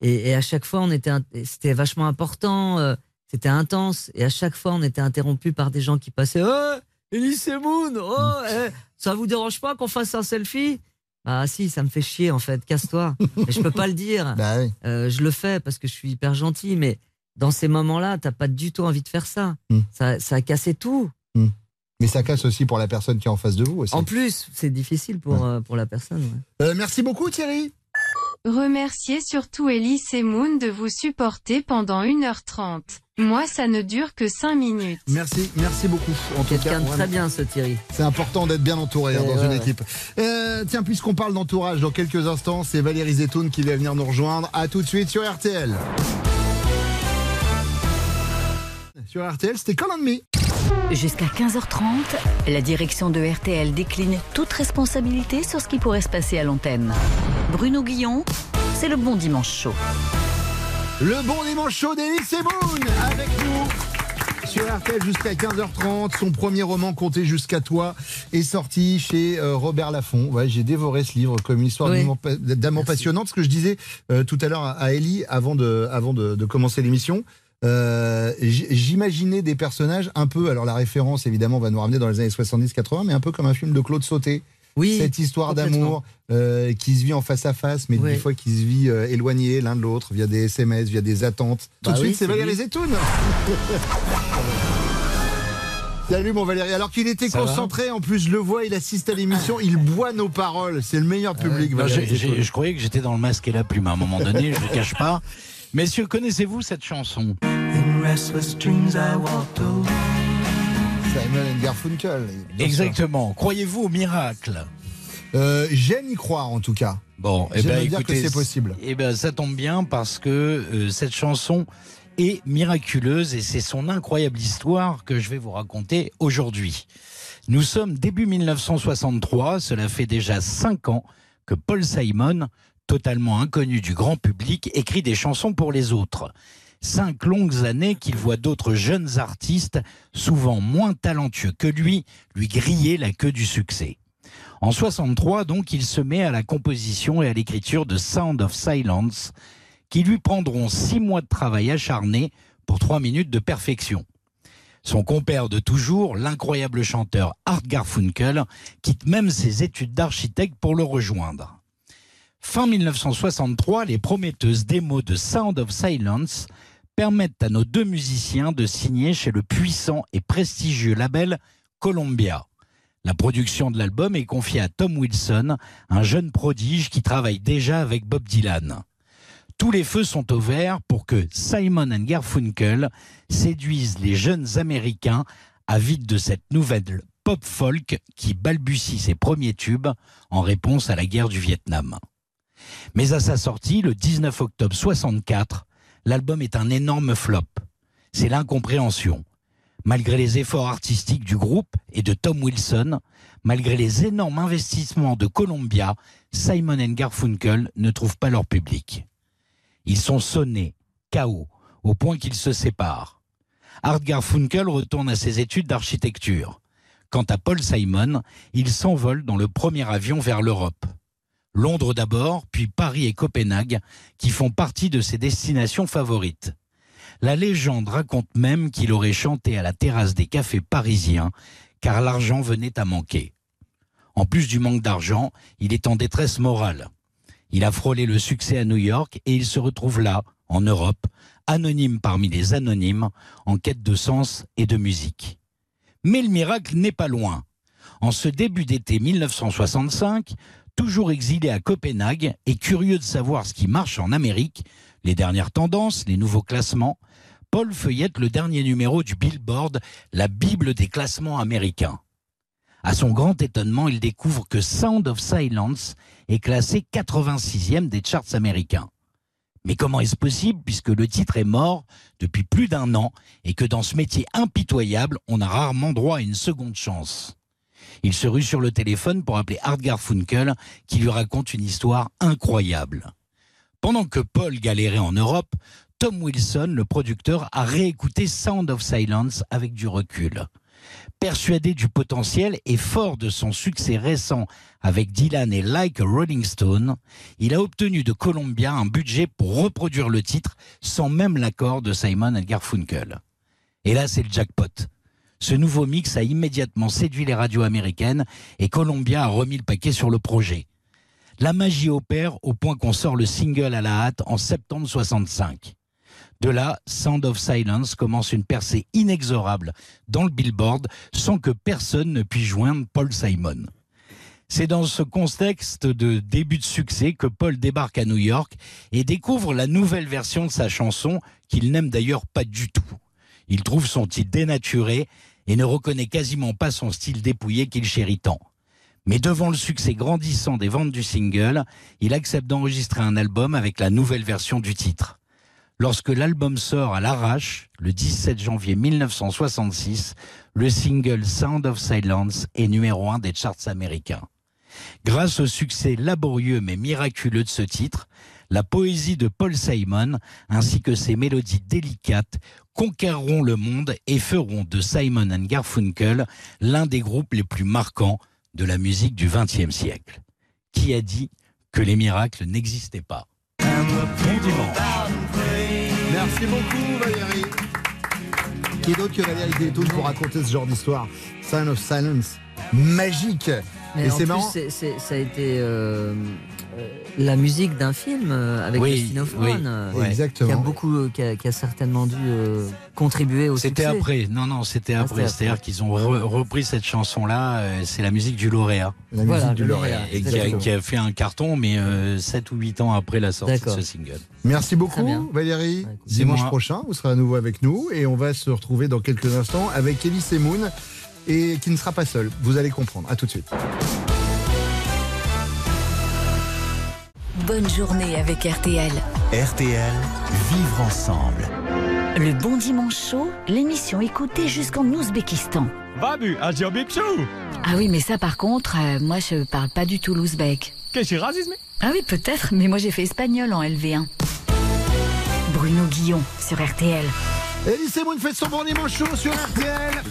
G: et, et à chaque fois, on était, c'était vachement important, euh, c'était intense, et à chaque fois, on était interrompu par des gens qui passaient. Oh, Elise Moon, oh, eh, ça vous dérange pas qu'on fasse un selfie? Bah si, ça me fait chier en fait, casse-toi. Et je peux pas le dire.
I: Bah oui.
G: Euh, je le fais parce que je suis hyper gentil, mais dans ces moments-là, t'as pas du tout envie de faire ça.
I: Mm.
G: Ça, ça a cassé tout.
I: Mais ça casse aussi pour la personne qui est en face de vous aussi.
G: En plus, c'est difficile pour, euh, pour la personne. ouais.
I: Euh, merci beaucoup Thierry. ».
O: Remerciez surtout Elise et Moon de vous supporter pendant 1h30. Moi ça ne dure que 5 minutes.
I: Merci, merci beaucoup. En tout cas,
G: Quelqu'un de très bien ce Thierry.
I: C'est important d'être bien entouré hein, dans
G: ouais,
I: une
G: ouais.
I: équipe. Euh, tiens, puisqu'on parle d'entourage, dans quelques instants, c'est Valérie Zetoun qui va venir nous rejoindre. À tout de suite sur RTL. Sur RTL, c'était on Me.
B: Jusqu'à 15h30, la direction de RTL décline toute responsabilité sur ce qui pourrait se passer à l'antenne. Bruno Guillon, c'est le bon dimanche chaud.
I: Le bon dimanche chaud d'Élise et Moon avec nous sur RTL jusqu'à 15h30. Son premier roman, Compter jusqu'à toi, est sorti chez euh, Robert Laffont. Ouais, J'ai dévoré ce livre comme une histoire
G: Oui.
I: d'amour pa- d'amour passionnante. Ce que je disais euh, tout à l'heure à Ellie avant de, avant de, de commencer l'émission. euh, J'imaginais des personnages un peu, alors la référence évidemment va nous ramener dans les années 70-80, mais un peu comme un film de Claude Sauté.
G: Oui,
I: Cette histoire d'amour euh, qui se vit en face à face, mais
G: Oui.
I: des fois qui se vit euh, éloigné l'un de l'autre via des SMS, via des attentes. Tout
G: Bah
I: de
G: oui,
I: suite, c'est
G: c'est
I: Valérie. Zetoun. Salut mon Valérie. Alors qu'il était
P: Ça
I: concentré, en plus je le vois, il assiste à l'émission, il boit nos paroles. C'est le meilleur public.
P: Non, j'ai-
I: Zetoun.
P: je croyais que j'étais dans le masque et la plume à un moment donné, je ne le cache pas. Messieurs, connaissez-vous cette chanson?
I: Simon Garfunkel.
P: Exactement. Croyez-vous au miracle?
I: Euh, J'aime y croire en tout cas.
P: Bon, eh ben,
I: dire que c'est possible.
P: Eh ben, ça tombe bien parce que euh, cette chanson est miraculeuse et c'est son incroyable histoire que je vais vous raconter aujourd'hui. Nous sommes début 1963, cela fait déjà cinq ans que Paul Simon, totalement inconnu du grand public, écrit des chansons pour les autres. Cinq longues années qu'il voit d'autres jeunes artistes, souvent moins talentueux que lui, lui griller la queue du succès. En 63, donc, il se met à la composition et à l'écriture de Sound of Silence, qui lui prendront six mois de travail acharné pour trois minutes de perfection. Son compère de toujours, l'incroyable chanteur Art Garfunkel, quitte même ses études d'architecte pour le rejoindre. Fin 1963, les prometteuses démos de Sound of Silence permettent à nos deux musiciens de signer chez le puissant et prestigieux label Columbia. La production de l'album est confiée à Tom Wilson, un jeune prodige qui travaille déjà avec Bob Dylan. Tous les feux sont au vert pour que Simon and Garfunkel séduisent les jeunes Américains avides de cette nouvelle pop folk qui balbutie ses premiers tubes en réponse à la guerre du Vietnam. Mais à sa sortie, le 19 octobre 64, l'album est un énorme flop. C'est l'incompréhension. Malgré les efforts artistiques du groupe et de Tom Wilson, malgré les énormes investissements de Columbia, Simon and Garfunkel ne trouvent pas leur public. Ils sont sonnés, KO, au point qu'ils se séparent. Art Garfunkel retourne à ses études d'architecture. Quant à Paul Simon, il s'envole dans le premier avion vers l'Europe. Londres d'abord, puis Paris et Copenhague, qui font partie de ses destinations favorites. La légende raconte même qu'il aurait chanté à la terrasse des cafés parisiens, car l'argent venait à manquer. En plus du manque d'argent, il est en détresse morale. Il a frôlé le succès à New York et il se retrouve là, en Europe, anonyme parmi les anonymes, en quête de sens et de musique. Mais le miracle n'est pas loin. En ce début d'été 1965, toujours exilé à Copenhague et curieux de savoir ce qui marche en Amérique, les dernières tendances, les nouveaux classements, Paul feuillette le dernier numéro du Billboard, la Bible des classements américains. À son grand étonnement, il découvre que Sound of Silence est classé 86e des charts américains. Mais comment est-ce possible puisque le titre est mort depuis plus d'un an et que dans ce métier impitoyable, on a rarement droit à une seconde chance? Il se rue sur le téléphone pour appeler Art Garfunkel qui lui raconte une histoire incroyable. Pendant que Paul galérait en Europe, Tom Wilson, le producteur, a réécouté Sound of Silence avec du recul. Persuadé du potentiel et fort de son succès récent avec Dylan et Like a Rolling Stone, il a obtenu de Columbia un budget pour reproduire le titre sans même l'accord de Simon Garfunkel. Et là, c'est le jackpot. Ce nouveau mix a immédiatement séduit les radios américaines et Columbia a remis le paquet sur le projet. La magie opère au point qu'on sort le single à la hâte en septembre 65. De là, Sound of Silence commence une percée inexorable dans le Billboard sans que personne ne puisse joindre Paul Simon. C'est dans ce contexte de début de succès que Paul débarque à New York et découvre la nouvelle version de sa chanson qu'il n'aime d'ailleurs pas du tout. Il trouve son titre dénaturé et ne reconnaît quasiment pas son style dépouillé qu'il chérit tant. Mais devant le succès grandissant des ventes du single, il accepte d'enregistrer un album avec la nouvelle version du titre. Lorsque l'album sort à l'arrache, le 17 janvier 1966, le single Sound of Silence est numéro un des charts américains. Grâce au succès laborieux mais miraculeux de ce titre, la poésie de Paul Simon ainsi que ses mélodies délicates conquerront le monde et feront de Simon and Garfunkel l'un des groupes les plus marquants de la musique du XXe siècle. Qui a dit que les miracles n'existaient pas? Bon dimanche.
I: Merci beaucoup Valérie. Qui d'autre que Valérie Détoun pour raconter ce genre d'histoire? Sign of Silence, magique.
G: Mais
I: Et c'est
G: plus,
I: marrant.
G: ça a été euh, euh, la musique d'un film euh, avec
P: Oui, oui,
G: euh.
I: Exactement.
G: qui a beaucoup, euh, qui a, qui a certainement dû euh, contribuer au
P: C'était après, non, non, c'était
G: Ah,
P: après. C'est-à-dire qu'ils ont re- repris cette chanson-là, euh, c'est la musique du lauréat.
I: La
G: Voilà,
I: musique du lauréat.
G: lauréat,
P: Et qui a,
I: Exactement.
P: qui a fait un carton, mais 7 ou 8 ans après la sortie de ce single.
I: Merci beaucoup. Valérie.
P: C'est
I: Dimanche
P: moi.
I: prochain, vous serez à nouveau avec nous et on va se retrouver dans quelques instants avec Elie Semoun et qui ne sera pas seul. Vous allez comprendre. À tout de suite.
B: Bonne journée avec RTL.
A: RTL, vivre ensemble.
B: Le Bon Dimanche Chaud, l'émission écoutée jusqu'en Ouzbékistan.
Q: Babu.
B: Ah oui, mais ça par contre, euh, moi je parle pas du tout l'ouzbek.
Q: Qu'est-ce que c'est racisme?
B: Ah oui, peut-être, mais moi j'ai fait espagnol en LV1. Bruno Guillon sur RTL.
I: Elie Semoun fait son bon dimanche chaud sur RTL.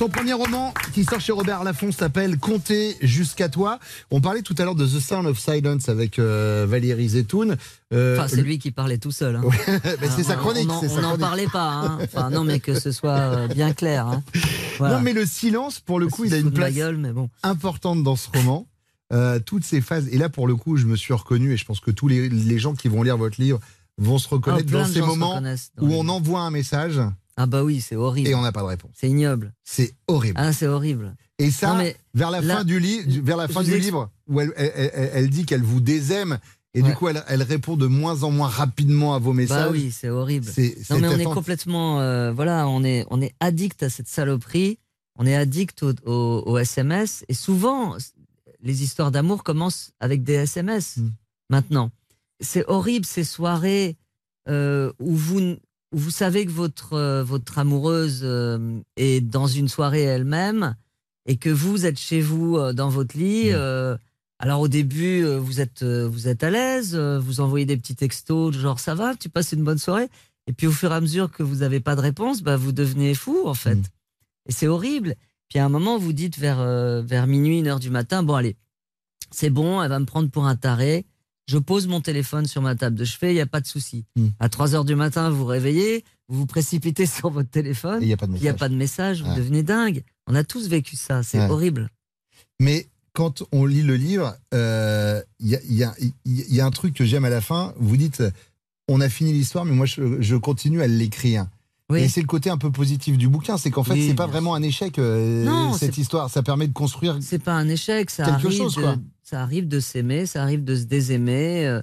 I: Son premier roman qui sort chez Robert Laffont s'appelle Compter jusqu'à toi. On parlait tout à l'heure de The Sound of Silence avec euh, Valérie Zetoun. Euh,
G: Enfin, c'est lui qui parlait tout seul. hein.
I: mais c'est sa
G: Ah,
I: chronique.
G: On n'en-
I: sa
G: parlait pas. hein. Enfin, non, mais que ce soit euh, bien clair. hein. Voilà.
I: Non, mais le silence, pour le coup, il a une place
G: gueule, mais bon.
I: importante dans ce roman. Euh, toutes ces phases. Et là, pour le coup, je me suis reconnu, et je pense que tous les, les gens qui vont lire votre livre vont se reconnaître
G: Ah, plein
I: dans ces moments où on envoie un message
G: Ah bah oui, c'est horrible.
I: et on n'a pas de réponse.
G: C'est ignoble.
I: C'est horrible.
G: Ah, c'est horrible.
I: Et ça,
G: Non, mais
I: vers la fin du livre, vers la fin du livre, où elle, elle- elle- elle dit qu'elle vous désaime, et du coup, elle, elle répond de moins en moins rapidement à vos messages.
G: Bah oui, c'est horrible. Non mais on est complètement, euh, voilà, on est, on est addict à cette saloperie. On est addict au, au- au SMS et souvent les histoires d'amour commencent avec des SMS.
I: Mm.
G: Maintenant, c'est horrible ces soirées euh, où vous, vous savez que votre euh, votre amoureuse euh, est dans une soirée elle-même et que vous êtes chez vous euh, dans votre lit. euh, alors au début, vous êtes vous êtes à l'aise, vous envoyez des petits textos genre ça va, tu passes une bonne soirée. Et puis au fur et à mesure que vous n'avez pas de réponse, bah, vous devenez fou en fait.
I: Mm.
G: Et c'est horrible. Puis à un moment, vous dites vers, vers minuit, une heure du matin, bon allez, c'est bon, elle va me prendre pour un taré. Je pose mon téléphone sur ma table de chevet, il n'y a pas de souci.
I: Mm.
G: À 3 heures du matin, vous vous réveillez, vous vous précipitez sur votre téléphone.
I: Il n'y a pas de
G: Il n'y a
I: message.
G: pas de message, vous
I: Ouais.
G: devenez dingue. On a tous vécu ça, c'est
I: Ouais.
G: horrible.
I: Mais quand on lit le livre, euh, il y, a, il y a- il y a un truc que j'aime à la fin. Vous dites, on a fini l'histoire, mais moi, je, je continue à l'écrire.
G: Oui.
I: Et c'est le côté un peu positif du bouquin, c'est qu'en fait,
G: Oui,
I: c'est pas vraiment un échec, euh,
G: Non,
I: cette histoire. Ça permet de construire.
G: C'est pas un échec, ça
I: Quelque
G: arrive,
I: chose,
G: de,
I: quoi.
G: ça arrive de s'aimer, ça arrive de se désaimer. euh,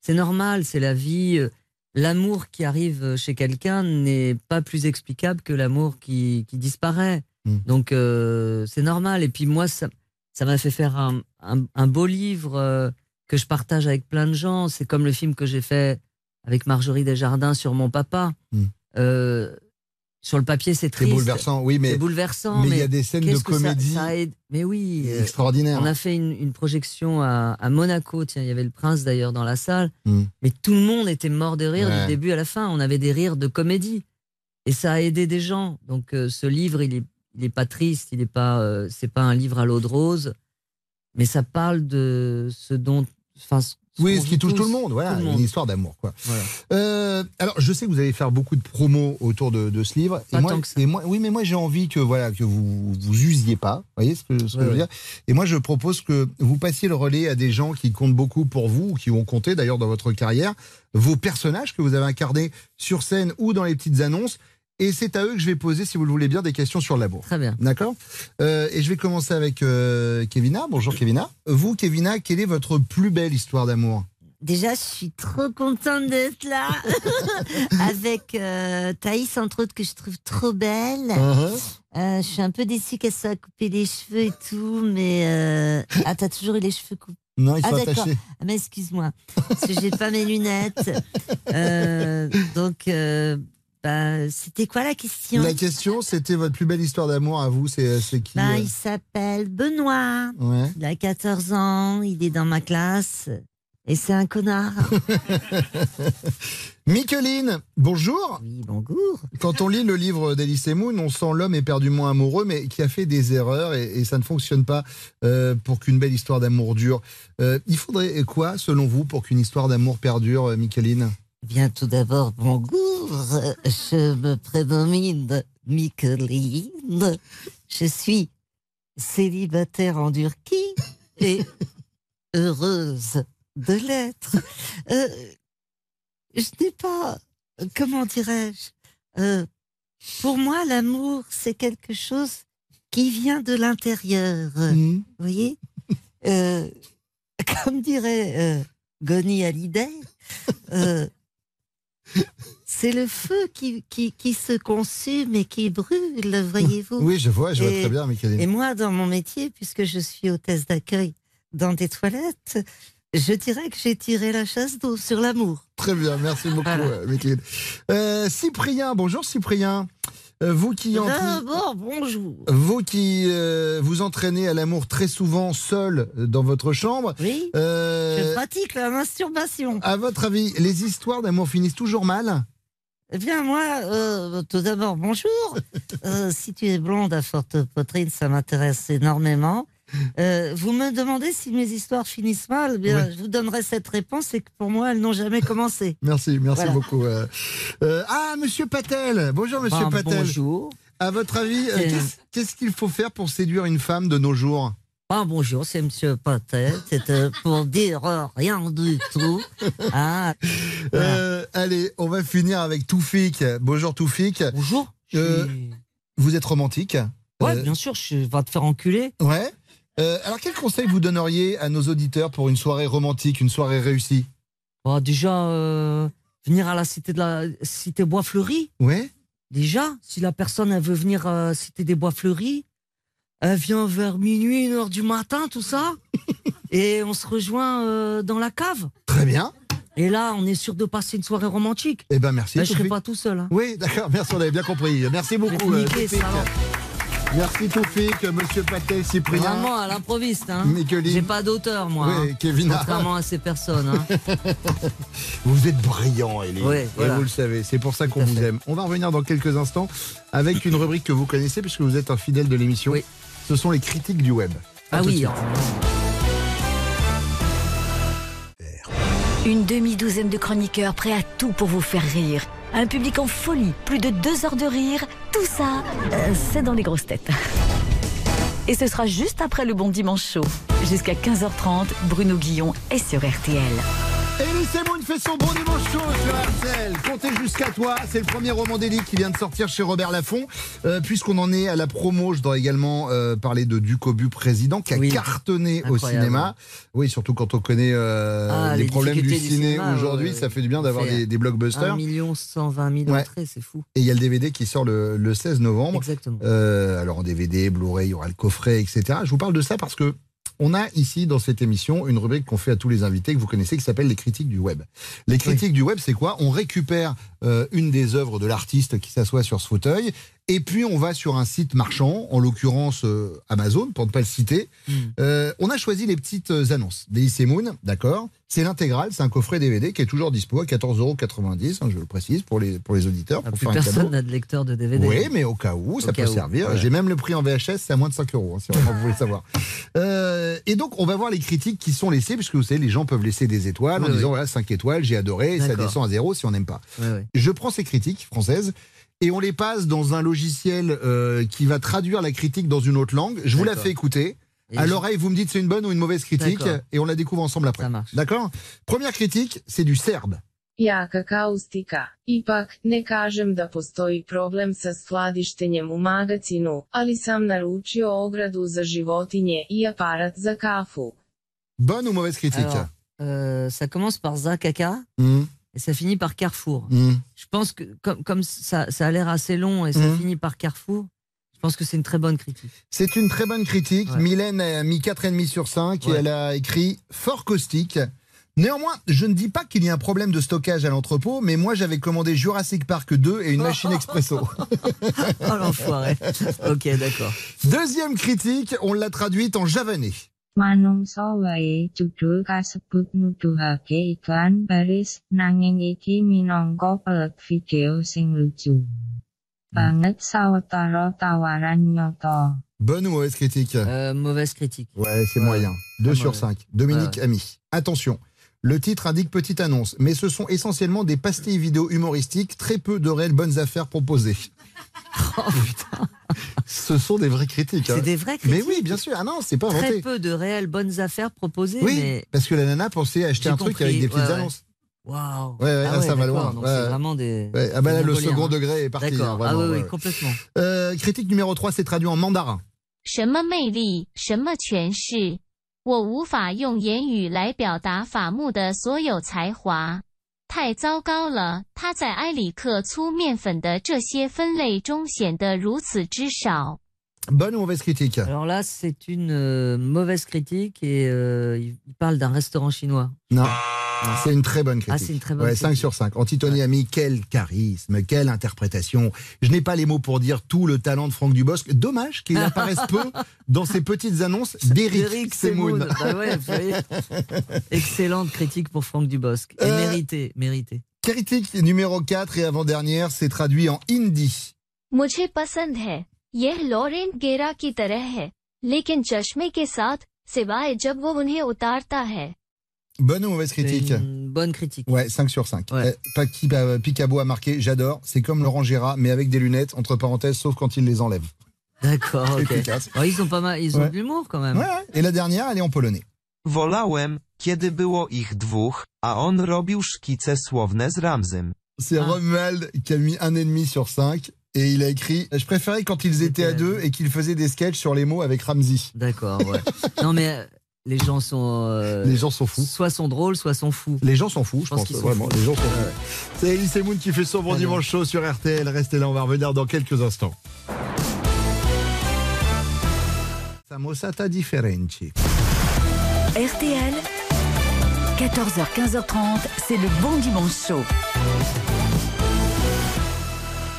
G: C'est normal, c'est la vie. euh, L'amour qui arrive chez quelqu'un n'est pas plus explicable que l'amour qui, qui disparaît.
I: Mm.
G: Donc euh, c'est normal. Et puis moi, ça ça m'a fait faire un, un- un beau livre euh, que je partage avec plein de gens. C'est comme le film que j'ai fait avec Marjorie Desjardins sur mon papa.
I: Mm.
G: Euh, sur le papier, c'est
I: C'est
G: triste.
I: bouleversant, oui, mais
G: C'est bouleversant.
I: mais il y a des scènes de
G: ça-
I: comédie
G: ça aide- Mais oui.
I: extraordinaires.
G: On a fait une, une projection à, à Monaco. Tiens, il y avait le prince d'ailleurs dans la salle.
I: Mm.
G: Mais tout le monde était mort de rire
I: Ouais.
G: du début à la fin. On avait des rires de comédie. Et ça a aidé des gens. Donc euh, ce livre, il est, il est pas triste. Il est pas, euh, c'est pas un livre à l'eau de rose. Mais ça parle de ce dont. Enfin,
I: Oui, ce qui touche tout le monde, voilà, une histoire d'amour, quoi.
G: Voilà.
I: Euh, alors, je sais que vous allez faire beaucoup de promos autour de, de ce livre.
G: Pas
I: et moi,
G: tant que ça.
I: et moi, oui, mais moi, j'ai envie que voilà que vous vous usiez pas. Vous voyez ce que, ce que
G: Ouais,
I: je veux dire? Et moi, je propose que vous passiez le relais à des gens qui comptent beaucoup pour vous, ou qui ont compté d'ailleurs dans votre carrière, vos personnages que vous avez incarnés sur scène ou dans les petites annonces. Et c'est à eux que je vais poser, si vous le voulez bien, des questions sur l'amour.
G: Très bien.
I: D'accord Euh, Et je vais commencer avec euh, Kevina. Bonjour Kevina. Vous, Kevina, quelle est votre plus belle histoire d'amour?
R: Déjà, je suis trop contente d'être là avec euh, Thaïs, entre autres, que je trouve trop belle.
I: Uh-huh.
R: Euh, je suis un peu déçue qu'elle soit coupée les cheveux et tout, mais euh... ah, t'as toujours eu les cheveux coupés.
I: Non, ils
R: ah
I: sont
R: d'accord.
I: attachés.
R: Ah, mais excuse-moi, parce que j'ai pas mes lunettes. Euh, donc, euh, bah, c'était quoi la question?
I: La question, c'était votre plus belle histoire d'amour à vous, c'est c'est qui
R: Bah,
I: euh
R: Il s'appelle Benoît.
I: Ouais.
R: Il a 14 ans, il est dans ma classe et c'est un connard.
I: Micheline, bonjour.
R: Oui, bonjour.
I: Quand on lit le livre d'Elise Moon, on sent l'homme éperdument amoureux, mais qui a fait des erreurs et, et ça ne fonctionne pas euh, pour qu'une belle histoire d'amour dure. Euh, il faudrait quoi, selon vous, pour qu'une histoire d'amour perdure, euh, Micheline?
R: Bien, tout d'abord, bonjour. Je me prénomine Micheline. Je suis célibataire en Turquie et heureuse de l'être. Euh, je n'ai pas, comment dirais-je, euh, pour moi, l'amour, c'est quelque chose qui vient de l'intérieur. Vous voyez Euh, Comme dirait euh, Goni Hallyday, euh, c'est le feu qui, qui, qui se consume et qui brûle, voyez-vous.
I: Oui, je vois, je vois
R: Et-
I: très bien, Micheline.
R: Et moi, dans mon métier, puisque je suis hôtesse d'accueil dans des toilettes, je dirais que j'ai tiré la chasse d'eau sur l'amour.
I: Très bien, merci beaucoup, euh, Micheline. Euh, Cyprien, bonjour Cyprien. Euh, vous qui en
R: D'abord, bonjour.
I: Vous qui euh, vous entraînez à l'amour très souvent seul euh, dans votre chambre.
R: Oui.
I: euh,
R: Je pratique la masturbation.
I: à votre avis, les histoires d'amour finissent toujours mal?
R: Eh bien, moi, euh, tout d'abord, bonjour. Si tu es blonde à forte poitrine, ça m'intéresse énormément. Euh, vous me demandez si mes histoires finissent mal. Eh Bien,
I: Ouais.
R: je vous donnerai cette réponse et que pour moi, elles n'ont jamais commencé.
I: Merci, merci
R: Voilà.
I: beaucoup. euh. Euh, ah, Monsieur Patel. Bonjour, Monsieur
R: Ben,
I: Patel.
R: bonjour.
I: À votre avis, euh,
R: C'est-
I: qu'est-ce- qu'il faut faire pour séduire une femme de nos jours?
R: Ah, bonjour, c'est Monsieur Patel. C'était pour dire euh, rien du tout. Ah,
I: Euh, Allez, on va finir avec Toufik. Bonjour Toufik.
G: Bonjour.
I: Vous êtes romantique?
G: Ouais,
I: Euh,
G: bien sûr, je vais te faire enculer.
I: Ouais. Euh, alors, quel conseil vous donneriez à nos auditeurs pour une soirée romantique, une soirée réussie?
G: Bon, déjà, euh, venir à la cité de la cité Bois Fleuri.
I: Ouais.
G: Déjà, si la personne elle veut venir à cité des Bois Fleuris, elle vient vers minuit, une heure du matin, tout ça, et on se rejoint euh, dans la cave.
I: Très bien.
G: Et là, on est sûr de passer une soirée romantique.
I: Eh ben merci.
G: Ben, je serai
I: Toufik.
G: pas tout seul. hein.
I: Oui, d'accord, merci, on avait bien compris. Merci beaucoup. Merci Toufik, Monsieur Patel, Cyprien.
G: Vraiment à l'improviste. Hein. J'ai pas d'auteur, moi.
I: Oui,
G: hein.
I: Kevin.
G: Contrairement à ces personnes. hein.
I: Vous êtes brillant, Elie.
G: Oui,
I: Et vous le savez, c'est pour ça qu'on vous
G: fait.
I: aime. On va revenir dans quelques instants avec une rubrique que vous connaissez puisque vous êtes un fidèle de l'émission. Ce sont les critiques du web. À
G: Ah oui.
B: Une demi-douzaine de chroniqueurs prêts à tout pour vous faire rire. Un public en folie, plus de deux heures de rire, tout ça, euh, c'est dans les grosses têtes. Et ce sera juste après le Bon Dimanche Show. Jusqu'à 15h30, Bruno Guillon est sur RTL.
I: Elie Semoun fait son bon dimanche chaud sur RTL. Comptez jusqu'à toi. C'est le premier roman d'Elie qui vient de sortir chez Robert Laffont. Euh, Puisqu'on en est à la promo, je dois également euh, parler de Ducobu président qui a
G: Oui.
I: cartonné au cinéma. Oui, surtout quand on connaît euh,
G: Ah,
I: les,
G: les
I: problèmes du ciné aujourd'hui.
G: ouais,
I: Ça fait du bien d'avoir des, des blockbusters.
G: 1 120 000
I: Ouais.
G: entrées, c'est fou.
I: Et il y a le DVD qui sort le, le 16 novembre.
G: Exactement.
I: Alors en DVD, Blu-ray, il y aura le coffret, etc. Je vous parle de ça parce que on a ici dans cette émission une rubrique qu'on fait à tous les invités que vous connaissez qui s'appelle les critiques du web. Les critiques du web, c'est quoi? On récupère euh, une des œuvres de l'artiste qui s'assoit sur ce fauteuil et puis on va sur un site marchand, en l'occurrence euh, Amazon, pour ne pas le citer.
G: Hmm.
I: Euh, on a choisi les petites annonces. Daisy Moon, d'accord C'est l'intégrale, c'est un coffret DVD qui est toujours dispo à 14,90€, hein, je le précise pour les, pour les auditeurs.
G: Ah,
I: Pour
G: plus personne n'a de lecteur de DVD.
I: Oui, mais au cas où, ça peut
G: où,
I: servir.
G: voilà.
I: J'ai même le prix en VHS, c'est à moins de 5 euros, hein, si vraiment vous voulez savoir. Euh, et donc, on va voir les critiques qui sont laissées, puisque vous savez, les gens peuvent laisser des étoiles en
G: Oui,
I: disant, voilà, 5 étoiles, j'ai adoré, et ça descend à zéro si on n'aime pas. Je prends ces critiques françaises et on les passe dans un logiciel euh, qui va traduire la critique dans une autre langue. Je vous la fais écouter.
G: Et
I: à
G: je-
I: l'oreille, vous me dites c'est une bonne ou une mauvaise critique et on la découvre ensemble après.
G: Ça marche.
I: D'accord? Première critique, c'est du serbe.
S: Jaka kaustika. Ipak, ne kažem da postoji problem sa skladištenjem u magacinu, ali sam naručio ogradu za životinje i aparat za kafu.
I: Bonne ou mauvaise critique?
G: Alors, euh, ça commence par Zakaka
I: Hmm,
G: et ça finit par Carrefour.
I: hmm.
G: Je pense que comme, comme ça, ça a l'air assez long et ça
I: Mhm.
G: finit par Carrefour, je pense que c'est une très bonne critique.
I: C'est une très bonne critique.
G: Ouais.
I: Mylène a mis 4,5 sur 5 et elle a écrit fort caustique. Néanmoins, je ne dis pas qu'il y a un problème de stockage à l'entrepôt, mais moi j'avais commandé Jurassic Park 2 et une machine expresso.
G: Oh l'enfoiré. ok, d'accord.
I: Deuxième critique, on l'a traduite en javanais.
S: Hmm.
I: Bonne ou mauvaise critique?
G: Euh, mauvaise critique.
I: Ouais, c'est moyen. 2
G: ah,
I: sur 5. Dominique. Ami. Attention. Le titre indique petite annonce, mais ce sont essentiellement des pastilles vidéo humoristiques, très peu de réelles bonnes affaires proposées. Ce sont des vraies critiques. hein.
G: C'est des vraies
I: Mais
G: critiques.
I: oui, bien sûr. Ah non, c'est pas
G: Très
I: inventé.
G: peu de réelles bonnes affaires proposées,
I: Oui,
G: mais
I: parce que la nana pensait acheter
G: J'ai
I: un truc
G: compris,
I: avec des petites
G: ouais, ouais.
I: annonces.
G: waouh.
I: Ouais, ouais,
G: ah
I: ah, ça va
G: d'accord,
I: loin.
G: donc
I: Ouais,
G: c'est
I: ouais.
G: vraiment des.
I: Ouais, ah bah là,
G: des
I: le
G: mongoliens,
I: second
G: hein.
I: degré est parti.
G: D'accord.
I: hein,
G: ah
I: vraiment,
G: oui, oui,
I: ouais, ouais.
G: complètement.
I: Euh, critique numéro 3, c'est traduit en mandarin.
T: 什么魅力，什么诠释，我无法用言语来表达法木的所有才华。 太糟糕了，他在埃里克粗面粉的这些分类中显得如此之少。
I: Bonne ou mauvaise critique?
G: Alors là, c'est une euh, mauvaise critique et euh, il parle d'un restaurant chinois.
I: Non. c'est une très bonne ah, critique.
G: Ah, c'est une très bonne
I: ouais, 5 sur 5. Antitoni Ami, ouais. quel charisme, quelle interprétation. Je n'ai pas les mots pour dire tout le talent de Franck Dubosc. Dommage qu'il apparaisse peu dans ses petites annonces d'Éric Semoun.
G: Bah Excellente critique pour Franck Dubosc. Et
I: euh...
G: méritée.
I: Critique numéro 4 et avant-dernière, c'est traduit en hindi.
T: यह Laurent Gerra की तरह है लेकिन चश्मे के साथ सिवाय जब वो उन्हें उतारता है
I: Bonne ou mauvaise
G: C'est
I: critique
G: une bonne critique.
I: Ouais, 5 sur 5.
G: Ouais.
I: Euh, Paki- euh, Picabo a marqué, j'adore, c'est comme Laurent Gérard, mais avec des lunettes, entre parenthèses, sauf quand il les enlève.
G: D'accord, ok.
I: Efficace.
G: Oh, ils ont pas mal, ils ont
I: Ouais.
G: de l'humour quand même.
I: Ouais, ouais. Et la dernière, elle est en polonais.
U: Wolałem, kiedy było ich dwóch, a on robił szkice słowne z Ramzem.
I: C'est Romuald qui a mis un et demi sur 5 et il a écrit Je préférais quand ils étaient à deux et qu'ils faisaient des sketchs sur les mots avec Ramsey.
G: D'accord, ouais. non mais euh, les gens sont. euh,
I: Les gens sont fous.
G: Soit sont drôles, soit sont fous.
I: Les gens s'en foutent, je
G: pense
I: pense.
G: qu'ils sont
I: Vraiment,
G: fous.
I: les gens s'en foutent. C'est Elise Moon qui fait son bon dimanche chaud sur RTL. Restez là, on va revenir dans quelques instants. Samosata differenti.
B: RTL, 14h, 15h30, c'est le bon dimanche chaud.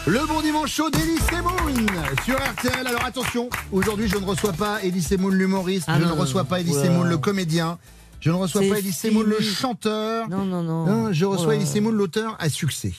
I: Le bon dimanche chaud d'Elise Semoun sur RTL. Alors attention, aujourd'hui je ne reçois pas Elise Semoun l'humoriste,
G: Ah
I: je
G: non,
I: ne reçois pas Elise
G: oula.
I: Semoun le comédien, je ne reçois pas Elise Semoun le chanteur.
G: Non, non, non.
I: Non, je reçois
G: là.
I: Semoun l'auteur à succès.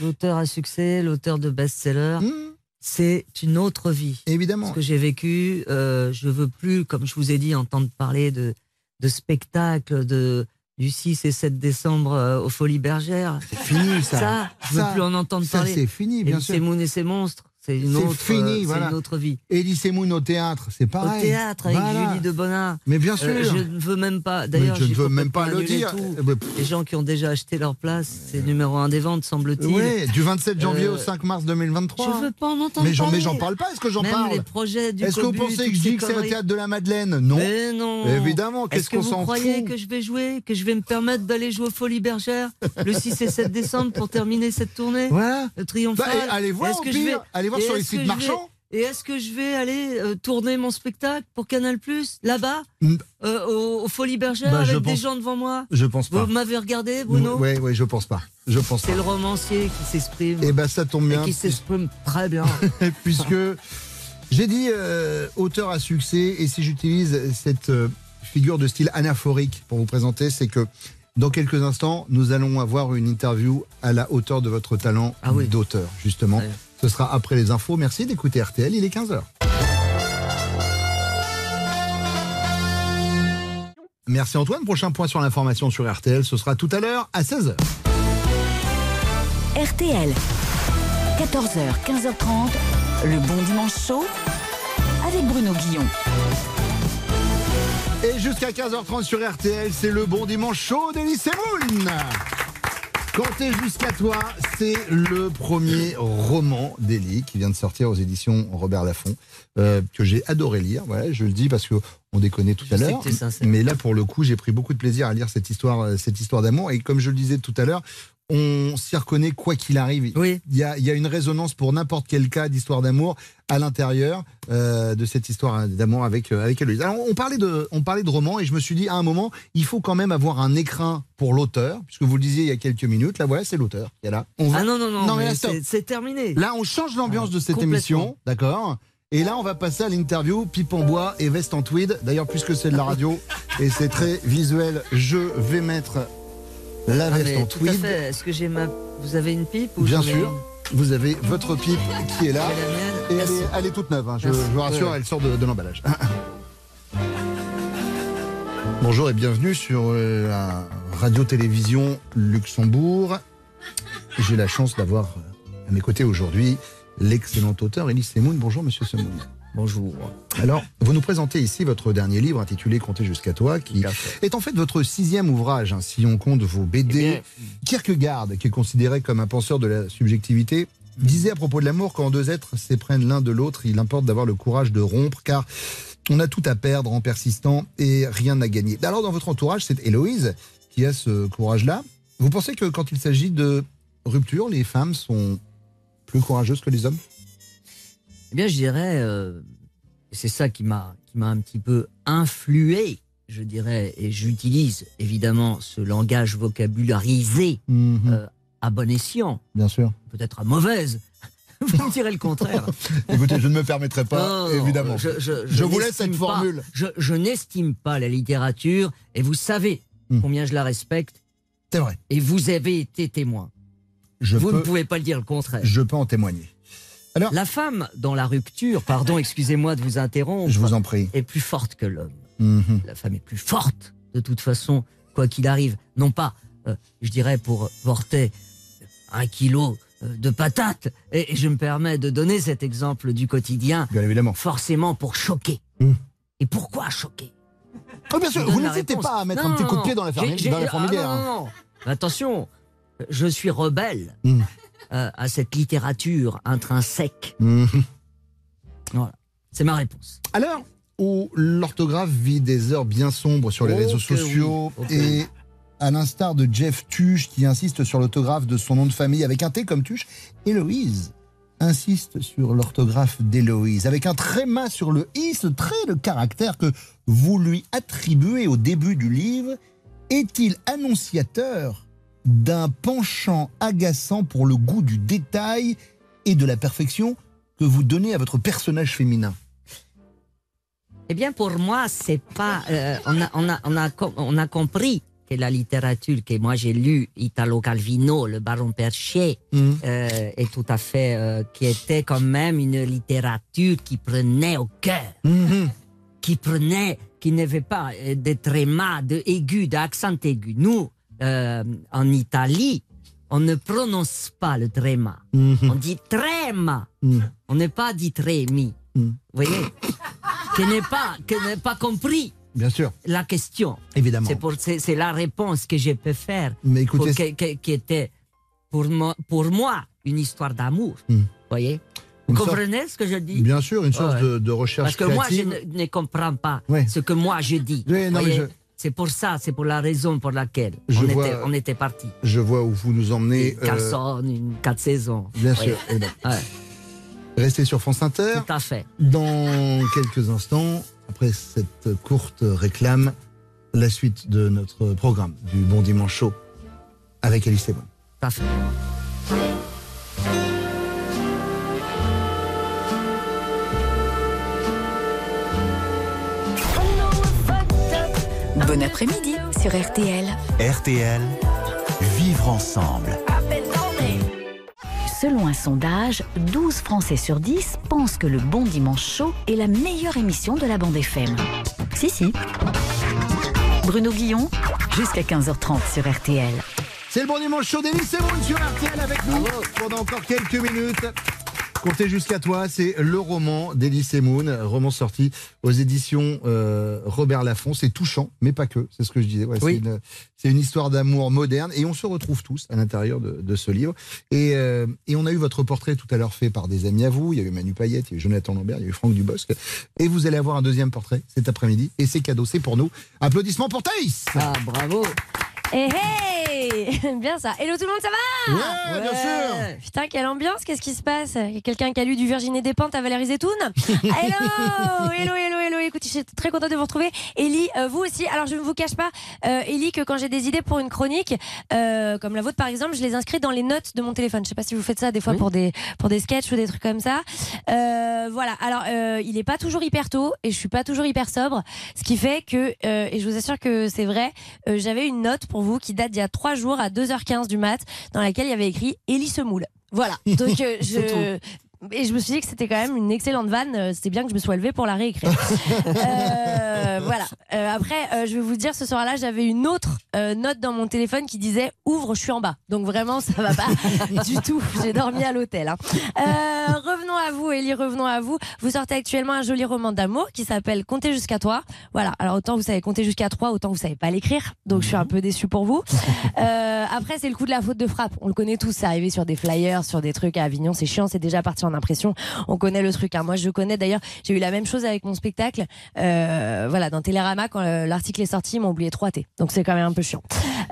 G: L'auteur à succès, l'auteur de best-seller.
I: Mmh.
G: C'est une autre vie.
I: Évidemment.
G: Ce que j'ai vécu, euh, je veux plus, comme je vous ai dit, entendre parler de, de spectacles, de, du 6 et 7 décembre euh, aux Folies Bergères.
I: C'est fini, ça.
G: Ça, je
I: Ça,
G: veux plus en entendre
I: ça,
G: parler.
I: c'est fini, bien
G: Et
I: sûr.
G: C'est Moon et ses monstres. C'est une, autre,
I: fini,
G: euh, c'est
I: voilà.
G: une autre vie.
I: Elise Moon au théâtre, c'est pareil.
G: Au théâtre avec
I: Voilà.
G: Julie de Bonnard.
I: Mais bien sûr.
G: Euh, je ne veux même pas. D'ailleurs,
I: je ne veux même pas le dire. Eh ben,
G: Les gens qui ont déjà acheté leur place, c'est numéro un des ventes, semble-t-il.
I: Oui, du 27 janvier
G: Euh,
I: au 5 mars 2023.
G: Je veux pas en entendre
I: mais j'en, mais j'en parle pas, est-ce que j'en parle
G: les projets du
I: Est-ce que vous pensez que je dis que c'est le
G: conneries.
I: théâtre de la Madeleine Non.
G: Mais non.
I: Évidemment, qu'est-ce
G: Est-ce que
I: qu'on
G: vous
I: s'en
G: croyez
I: fout
G: que je vais jouer, que je vais me permettre d'aller jouer aux Folies Bergères le 6 et 7 décembre pour terminer cette tournée
I: Voilà.
G: Le triomphal.
I: Bah, allez voir,
G: Est-ce
I: au
G: que je vais-
I: voir
G: et
I: sur les
G: est-ce
I: sites
G: que je vais-
I: marchands.
G: Et est-ce que je vais aller euh, tourner mon spectacle pour Canal Plus là-bas euh, aux, aux Folies Bergères
I: Bah,
G: avec des gens devant moi?
I: Je pense pas.
G: Vous m'avez regardé, Bruno
I: Oui, oui, je pense pas. Je pense
G: C'est le romancier qui s'exprime.
I: Eh ben, ça tombe bien.
G: Et qui s'exprime très bien.
I: puisque j'ai dit euh, auteur à succès, et si j'utilise cette euh, figure de style anaphorique pour vous présenter, c'est que dans quelques instants, nous allons avoir une interview à la hauteur de votre talent
G: Ah
I: d'auteur, justement. Ce sera après les infos. Merci d'écouter RTL, il est 15h. Merci Antoine. Prochain point sur l'information sur RTL, ce sera tout à l'heure à 16h.
B: RTL, 14h, 15h30, le bon dimanche chaud avec Bruno Guillon.
I: Et jusqu'à 15h30 sur RTL, c'est le bon dimanche chaud d'Elysée Moon. Quand t'es jusqu'à toi, c'est le premier roman d'Elie qui vient de sortir aux éditions Robert Laffont, euh, que j'ai adoré lire. Voilà, je le dis parce que on déconnait tout
G: Je
I: à l'heure. Mais là, pour le coup, j'ai pris beaucoup de plaisir à lire cette histoire, euh, cette histoire d'amour. Et comme je le disais tout à l'heure, on s'y reconnaît quoi qu'il arrive.
G: Oui.
I: Il y a, il y a une résonance pour n'importe quel cas d'histoire d'amour à l'intérieur euh, de cette histoire d'amour avec euh, avec Héloïse. Alors on parlait de on parlait de roman et je me suis dit à un moment il faut quand même avoir un écrin pour l'auteur puisque vous le disiez il y a quelques minutes là voilà c'est l'auteur qui est là. On va-
G: Ah non, non, non,
I: stop.
G: c'est- terminé.
I: Là on change l'ambiance de cette émission d'accord? Et là, on va passer à l'interview pipe en bois et veste en tweed. D'ailleurs, puisque c'est de la radio et c'est très visuel, je vais mettre la
G: Ah,
I: veste en
G: tout à
I: tweed.
G: fait. Est-ce que j'ai ma. Vous avez une pipe ou
I: Bien sûr.
G: une
I: Vous avez votre pipe qui est là.
G: Et
I: elle est, elle est toute neuve, hein, je, vous rassure,
G: Ouais.
I: elle sort de, de l'emballage. Bonjour et bienvenue sur euh, la radio-télévision Luxembourg. J'ai la chance d'avoir euh, à mes côtés aujourd'hui l'excellent auteur Elie Semoun. Bonjour Monsieur Semoun.
G: Bonjour.
I: Alors, vous nous présentez ici votre dernier livre intitulé Comptez jusqu'à toi, qui est en fait votre sixième ouvrage, hein, si on compte vos BD. Kierkegaard, qui est considéré comme un penseur de la subjectivité, disait à propos de l'amour quand deux êtres s'éprennent l'un de l'autre, il importe d'avoir le courage de rompre, car on a tout à perdre en persistant et rien à gagner. Alors, dans votre entourage, c'est Héloïse qui a ce courage-là. Vous pensez que quand il s'agit de rupture, les femmes sont plus courageuses que les hommes?
G: Eh bien, je dirais, euh, c'est ça qui m'a qui m'a un petit peu influé, je dirais, et j'utilise évidemment ce langage vocabularisé euh, à bon escient,
I: Bien sûr.
G: peut-être à mauvaise. Vous me direz le contraire.
I: Écoutez, je ne me permettrai pas,
G: Non,
I: évidemment.
G: Je, je-
I: Je
G: je
I: vous laisse cette formule.
G: je je n'estime pas la littérature, et vous savez combien je la respecte.
I: Hmm. C'est vrai.
G: Et vous avez été témoin.
I: Je
G: vous
I: peux-
G: ne pouvez pas le dire le contraire.
I: Je peux en témoigner. Alors,
G: la femme dans la rupture, pardon, excusez-moi de vous interrompre,
I: Je vous en prie.
G: est plus forte que l'homme.
I: Mhm.
G: La femme est plus forte, de toute façon, quoi qu'il arrive. Non pas, euh, je dirais, pour porter un kilo euh, de patates. Et, et je me permets de donner cet exemple du quotidien.
I: Bien évidemment.
G: Forcément pour choquer. Et pourquoi choquer?
I: Ah, bien sûr, vous n'hésitez pas à mettre
G: Non,
I: un petit coup de pied dans la, fermi-
G: J'ai-
I: dans la
G: j'ai-
I: fourmilière.
G: ah, non. Attention, je suis rebelle
I: Hmm.
G: Euh, à cette littérature intrinsèque.
I: Mhm.
G: Voilà, c'est ma réponse.
I: À l'heure où l'orthographe vit des heures bien sombres sur les
G: Oh
I: réseaux sociaux
G: oui, oh
I: et à l'instar de Jeff Tuche qui insiste sur l'autographe de son nom de famille avec un T comme Tuche, Héloïse insiste sur l'orthographe d'Héloïse avec un tréma sur le i, ce trait de caractère que vous lui attribuez au début du livre est-il annonciateur d'un penchant agaçant pour le goût du détail et de la perfection que vous donnez à votre personnage féminin
G: Eh bien, pour moi, c'est pas. euh, on, a, on, a, on, a, on a compris que la littérature que moi j'ai lu, Italo Calvino, le Baron Perché,
I: Mhm.
G: euh, est tout à fait. euh, qui était quand même une littérature qui prenait au cœur.
I: Mhm.
G: Qui prenait,
R: qui n'avait pas euh, de tréma, de aigu, d'accent aigu. Nous, euh, en Italie, on ne prononce pas le tréma. On dit tréma. On n'est pas dit trémi. Vous voyez Que n'est pas, que n'est pas compris
I: Bien sûr.
R: la question.
I: Évidemment.
R: C'est la réponse que je peux faire.
I: Mais écoutez,
R: pour que- que- qui était pour moi, pour moi une histoire d'amour. Vous voyez Vous
I: sorte-
R: comprenez ce que je dis
I: Bien sûr, une sorte
R: Ouais.
I: de, de recherche
R: Parce que moi, je ne, ne comprends pas
I: Ouais.
R: ce que moi je dis.
I: Oui, non, mais je-
R: C'est pour ça, c'est pour la raison pour laquelle on,
I: vois-
R: était, on était parti.
I: Je vois où vous nous emmenez. euh,
R: Carson, une quatre saisons.
I: bien sûr. Eh ben,
R: Ouais,
I: Restez sur France Inter.
R: tout à fait.
I: Dans quelques instants, après cette courte réclame, la suite de notre programme du Bon Dimanche Show avec Alice.
R: Tout à fait.
V: Bon après-midi sur RTL.
A: RTL, vivre ensemble.
B: Selon un sondage, 12 Français sur 10 pensent que le Bon Dimanche Show est la meilleure émission de la bande FM. Si, si. Bruno Guillon, jusqu'à 15h30 sur RTL.
I: C'est le Bon Dimanche Show d'Elie Semoun sur RTL avec nous pendant encore quelques minutes. Comptez jusqu'à toi, c'est le roman d'Elie Semoun, roman sorti aux éditions euh, Robert Laffont. C'est touchant, mais pas que, c'est ce que je disais. Ouais,
G: Oui.
I: C'est une, c'est une histoire d'amour moderne et on se retrouve tous à l'intérieur de, de ce livre. Et, euh, et on a eu votre portrait tout à l'heure fait par des amis à vous. Il y a eu Manu Payette, il y a eu Jonathan Lambert, il y a eu Franck Dubosc. Et vous allez avoir un deuxième portrait cet après-midi. Et c'est cadeau, c'est pour nous. Applaudissements pour Thaïs
R: Ah, bravo
W: Eh hey Bien ça. Hello tout le monde, ça va
I: Ouais, bien sûr
W: Putain, quelle ambiance, qu'est-ce qui se passe? Il y a quelqu'un qui a lu du Virginie Despentes à Valérie Zetoun? Hello Hello, hello, hello Écoute, je suis très contente de vous retrouver. Ellie, euh, vous aussi. Alors, je ne vous cache pas, euh, Ellie, que quand j'ai des idées pour une chronique, euh, comme la vôtre par exemple, je les inscris dans les notes de mon téléphone. Je sais pas si vous faites ça des fois pour, des, pour des sketchs ou des trucs comme ça. Euh, voilà. Alors, euh, il est pas toujours hyper tôt et je suis pas toujours hyper sobre. Ce qui fait que, euh, et je vous assure que c'est vrai, euh, j'avais une note pour vous qui date d'il y a trois jours à 2h15 du mat, dans laquelle il y avait écrit Ellie se moule. Voilà. Donc, euh, je. Et je me suis dit que c'était quand même une excellente vanne. euh, C'était bien que je me sois levée pour la réécrire. Euh, voilà. Euh, après, euh, je vais vous dire, ce soir-là, j'avais une autre euh, note dans mon téléphone qui disait Ouvre, je suis en bas. Donc vraiment, ça va pas du tout. J'ai dormi à l'hôtel. hein. Euh, revenons à vous, Ellie, revenons à vous. Vous sortez actuellement un joli roman d'amour qui s'appelle Compter jusqu'à toi. Voilà. Alors autant vous savez compter jusqu'à 3, autant vous savez pas l'écrire. Donc je suis un peu déçue pour vous. Euh, après, c'est le coup de la faute de frappe. On le connaît tous. C'est arrivé sur des flyers, sur des trucs à Avignon. C'est chiant. C'est déjà parti en On connaît le truc. hein. Moi, je connais d'ailleurs. J'ai eu la même chose avec mon spectacle. Euh, voilà, dans Télérama, quand euh, l'article est sorti, ils m'ont oublié 3 T. Donc c'est quand même un peu chiant.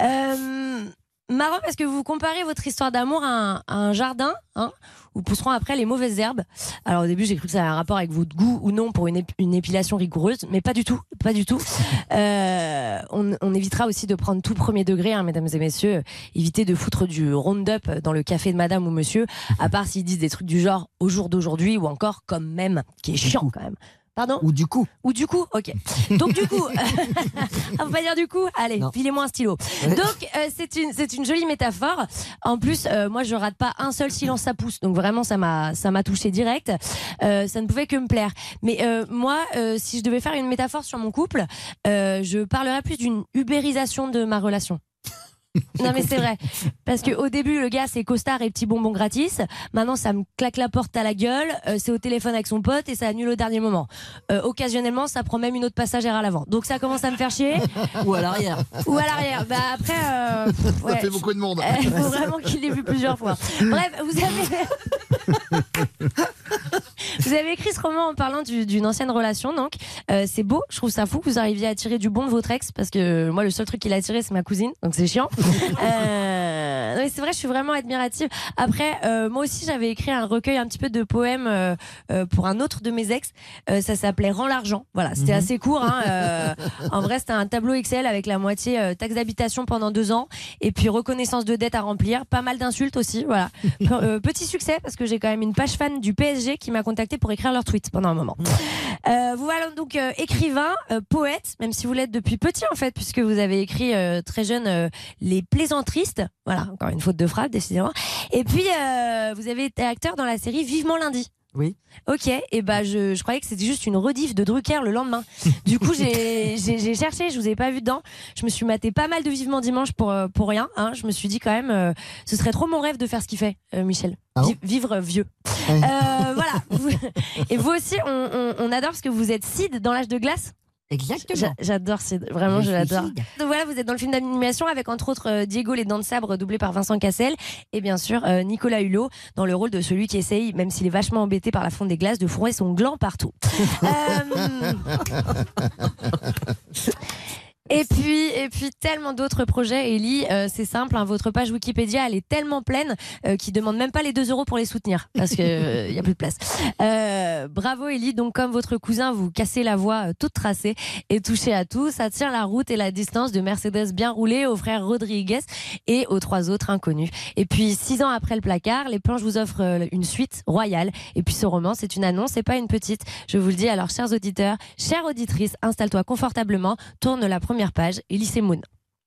W: Euh, marrant parce que vous comparez votre histoire d'amour à un, à un jardin, hein, où pousseront après les mauvaises herbes. Alors au début, j'ai cru que ça avait un rapport avec votre goût ou non pour une, ép- une épilation rigoureuse, mais pas du tout, pas du tout. Euh, on, on évitera aussi de prendre tout premier degré, hein, mesdames et messieurs. Évitez de foutre du round-up dans le café de madame ou monsieur, à part s'ils disent des trucs du genre au jour d'aujourd'hui ou encore comme même, qui est chiant quand même. Pardon
R: Ou du coup.
W: Ou du coup, ok. Donc du coup, on va pas dire du coup. Allez, filez-moi un stylo. Donc euh, c'est une c'est une jolie métaphore. En plus, euh, moi je rate pas un seul silence ça pousse. Donc vraiment ça m'a ça m'a touché direct. Euh, ça ne pouvait que me plaire. Mais moi, si je devais faire une métaphore sur mon couple, je parlerais plus d'une ubérisation de ma relation. Non mais c'est vrai parce que au début le gars c'est costard et petit bonbon gratis. Maintenant ça me claque la porte à la gueule. euh, c'est au téléphone avec son pote et ça annule au dernier moment. Euh, occasionnellement ça prend même une autre passagère à l'avant. Donc ça commence à me faire chier.
R: Ou à l'arrière.
W: Ou à l'arrière. Bah après euh, pff,
I: Ça fait beaucoup de monde.
W: Il faut vraiment qu'il l'ait vu plusieurs fois. Bref, vous avez. Vous avez écrit ce roman en parlant du- d'une ancienne relation, donc Euh, c'est beau. Je trouve ça fou que vous arriviez à tirer du bon de votre ex, parce que moi le seul truc qu'il a tiré c'est ma cousine, donc c'est chiant. Euh, c'est vrai, je suis vraiment admirative. Après, euh, moi aussi j'avais écrit un recueil un petit peu de poèmes euh, euh, pour un autre de mes ex. Euh, ça s'appelait Rends l'argent. Voilà, c'était
R: Mhm.
W: assez court. Hein, euh, en vrai, c'était un tableau Excel avec la moitié euh, taxe d'habitation pendant deux ans et puis reconnaissance de dette à remplir. Pas mal d'insultes aussi. Voilà, Pe- euh, petit succès parce que j'ai quand même une page fan du PSG qui m'a contacté pour écrire leur tweet pendant un moment. Euh, vous voilà donc euh, écrivain, euh, poète, même si vous l'êtes depuis petit en fait, puisque vous avez écrit euh, très jeune euh, Les Plaisantristes. Voilà, encore une faute de frappe, décidément. Et puis, euh, vous avez été acteur dans la série Vivement lundi.
G: Oui.
W: Ok, et bah je, je croyais que c'était juste une rediff de Drucker le lendemain. Du coup, j'ai cherché, je vous avais pas vu dedans. Je me suis maté pas mal de Vivement Dimanche pour, euh, pour rien. Hein. Je me suis dit quand même, euh, ce serait trop mon rêve de faire ce qu'il fait, euh, Michel.
I: Ah bon
W: vivre vieux. Euh, voilà. Et vous aussi, on, on- on adore parce que vous êtes Sid dans l'âge de glace?
R: Exactement.
W: J'a- J'adore Sid, vraiment
R: Je
W: l'adore. Donc voilà, vous êtes dans le film d'animation avec entre autres euh, Diego les dents de sabre doublé par Vincent Cassel et bien sûr euh, Nicolas Hulot dans le rôle de celui qui essaye, même s'il est vachement embêté par la fonte des glaces, de fourrer son gland partout. Euh, Et puis, et puis tellement d'autres projets, Ellie. euh, c'est simple, hein, votre page Wikipédia, elle est tellement pleine euh, qu'ils demandent même pas les 2 euros pour les soutenir parce que il y a plus de place. Euh, bravo, Ellie. Donc, comme votre cousin, vous cassez la voie euh, toute tracée et touchez à tout. Ça tient la route et la distance de Mercedes bien roulée aux frères Rodriguez et aux trois autres inconnus. Et puis, six ans après le placard, les planches vous offrent euh, une suite royale. Et puis, ce roman, c'est une annonce, c'est pas une petite. Je vous le dis. Alors, chers auditeurs, chères auditrices, installe-toi confortablement. Tourne la première page. Elise Moon.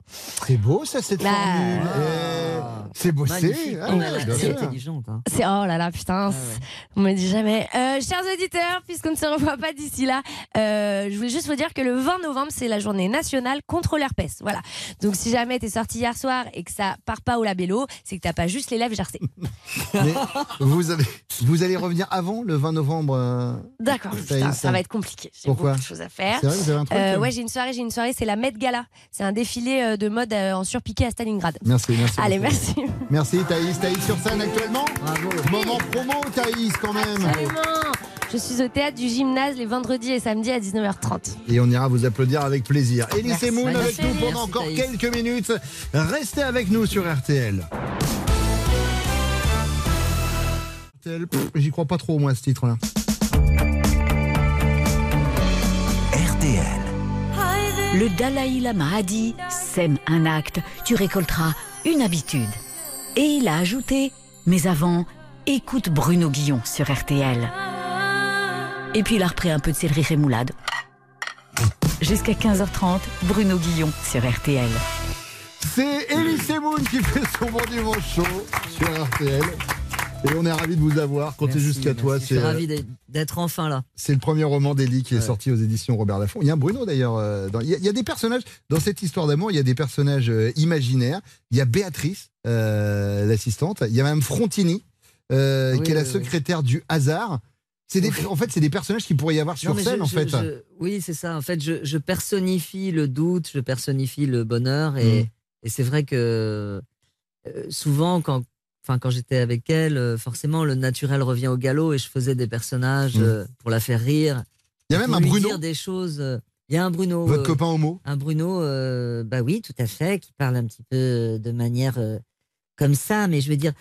I: C'est beau ça cette
W: Bah,
I: formule. Eh, C'est bossé.
G: Magnifique.
I: Ah
G: Oh,
I: ouais,
G: intelligente. hein.
W: C'est oh là là putain, c'est- on me dit jamais. Euh, chers auditeurs, puisqu'on ne se revoit pas d'ici là, euh, je voulais juste vous dire que le 20 novembre c'est la journée nationale contre l'herpès. Voilà. Donc si jamais t'es sorti hier soir et que ça part pas au labello, c'est que t'as pas juste les lèvres.
I: Mais vous, avez, vous allez revenir avant le 20 novembre. euh,
W: D'accord.
I: Ça
W: va être compliqué. J'ai
I: Pourquoi
W: beaucoup de choses à faire.
I: C'est vrai, vous avez un truc
W: ouais, j'ai une soirée, j'ai une soirée, c'est la Met Gala. C'est un défilé euh, de mode euh, en surpiqué à Stalingrad.
I: Merci, merci.
W: Allez, merci.
I: Merci Thaïs. Thaïs sur scène actuellement.
G: Bravo.
I: Moment promo Thaïs quand même.
W: Absolument. Je suis au théâtre du gymnase les vendredis et samedis à 19h30.
I: Et on ira vous applaudir avec plaisir. Elise
W: Merci.
I: Moon avec nous pendant
W: Merci,
I: encore
W: Thaïs.
I: quelques minutes. Restez avec nous sur RTL. J'y crois pas trop moi ce titre-là.
B: Le Dalai Lama a dit Sème un acte, tu récolteras une habitude. Et il a ajouté Mais avant, écoute Bruno Guillon sur RTL. Et puis il a repris un peu de céleri rémoulade. Jusqu'à 15h30, Bruno Guillon sur RTL.
I: C'est Elise Moon qui fait son bon dimanche show sur RTL. Et on est ravis de vous avoir. Comptez jusqu'à toi.
G: Je suis
I: euh,
G: ravi d'être- enfin là.
I: c'est le premier roman d'Elie qui est
G: Ouais.
I: sorti aux éditions Robert Laffont. Il y a un Bruno d'ailleurs. euh, Il y, a- il y a des personnages dans cette histoire d'amour. Il y a des personnages euh, imaginaires. Il y a Béatrice, euh, l'assistante. Il y a Madame Frontini, euh,
G: Oui,
I: qui est la
G: oui.
I: secrétaire du hasard. C'est des, en fait, c'est des personnages qui pourrait y avoir sur
G: Non,
I: scène,
G: je-
I: en
G: je-
I: fait.
G: je- oui, c'est ça. En fait, je, personnifie le doute, je personnifie le bonheur. Et,
I: Mm.
G: et c'est vrai que souvent, quand, enfin, quand j'étais avec elle, euh, forcément, le naturel revient au galop et je faisais des personnages
I: Mm.
G: euh, pour la faire rire.
I: Il y a même un Bruno.
G: dire des choses. euh, Il y a un Bruno.
I: Votre
G: euh,
I: copain homo
G: Un Bruno, euh, bah oui, tout à fait, qui parle un petit peu de manière euh, comme ça, mais je veux dire,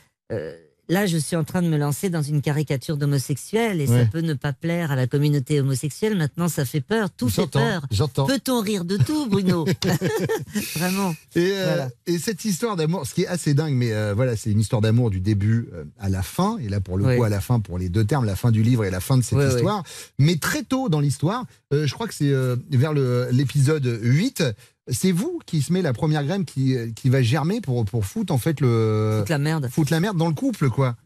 G: là, je suis en train de me lancer dans une caricature d'homosexuel et ça peut ne pas plaire à la communauté homosexuelle. Maintenant, ça fait peur, tout fait peur.
I: j'entends.
G: Peut-on rire de tout, Bruno Vraiment.
I: Et, euh,
G: Voilà.
I: et cette histoire d'amour, ce qui est assez dingue, mais euh, voilà, c'est une histoire d'amour du début euh, à la fin, et là pour le
G: Ouais.
I: coup à la fin pour les deux termes, la fin du livre et la fin de cette
G: Ouais,
I: histoire. Mais très tôt dans l'histoire, euh, je crois que c'est vers le- l'épisode 8, c'est vous qui se met la première graine qui, euh, qui va germer pour, pour foutre en fait le.
G: Foutre la merde.
I: Foutre la merde dans le couple, quoi.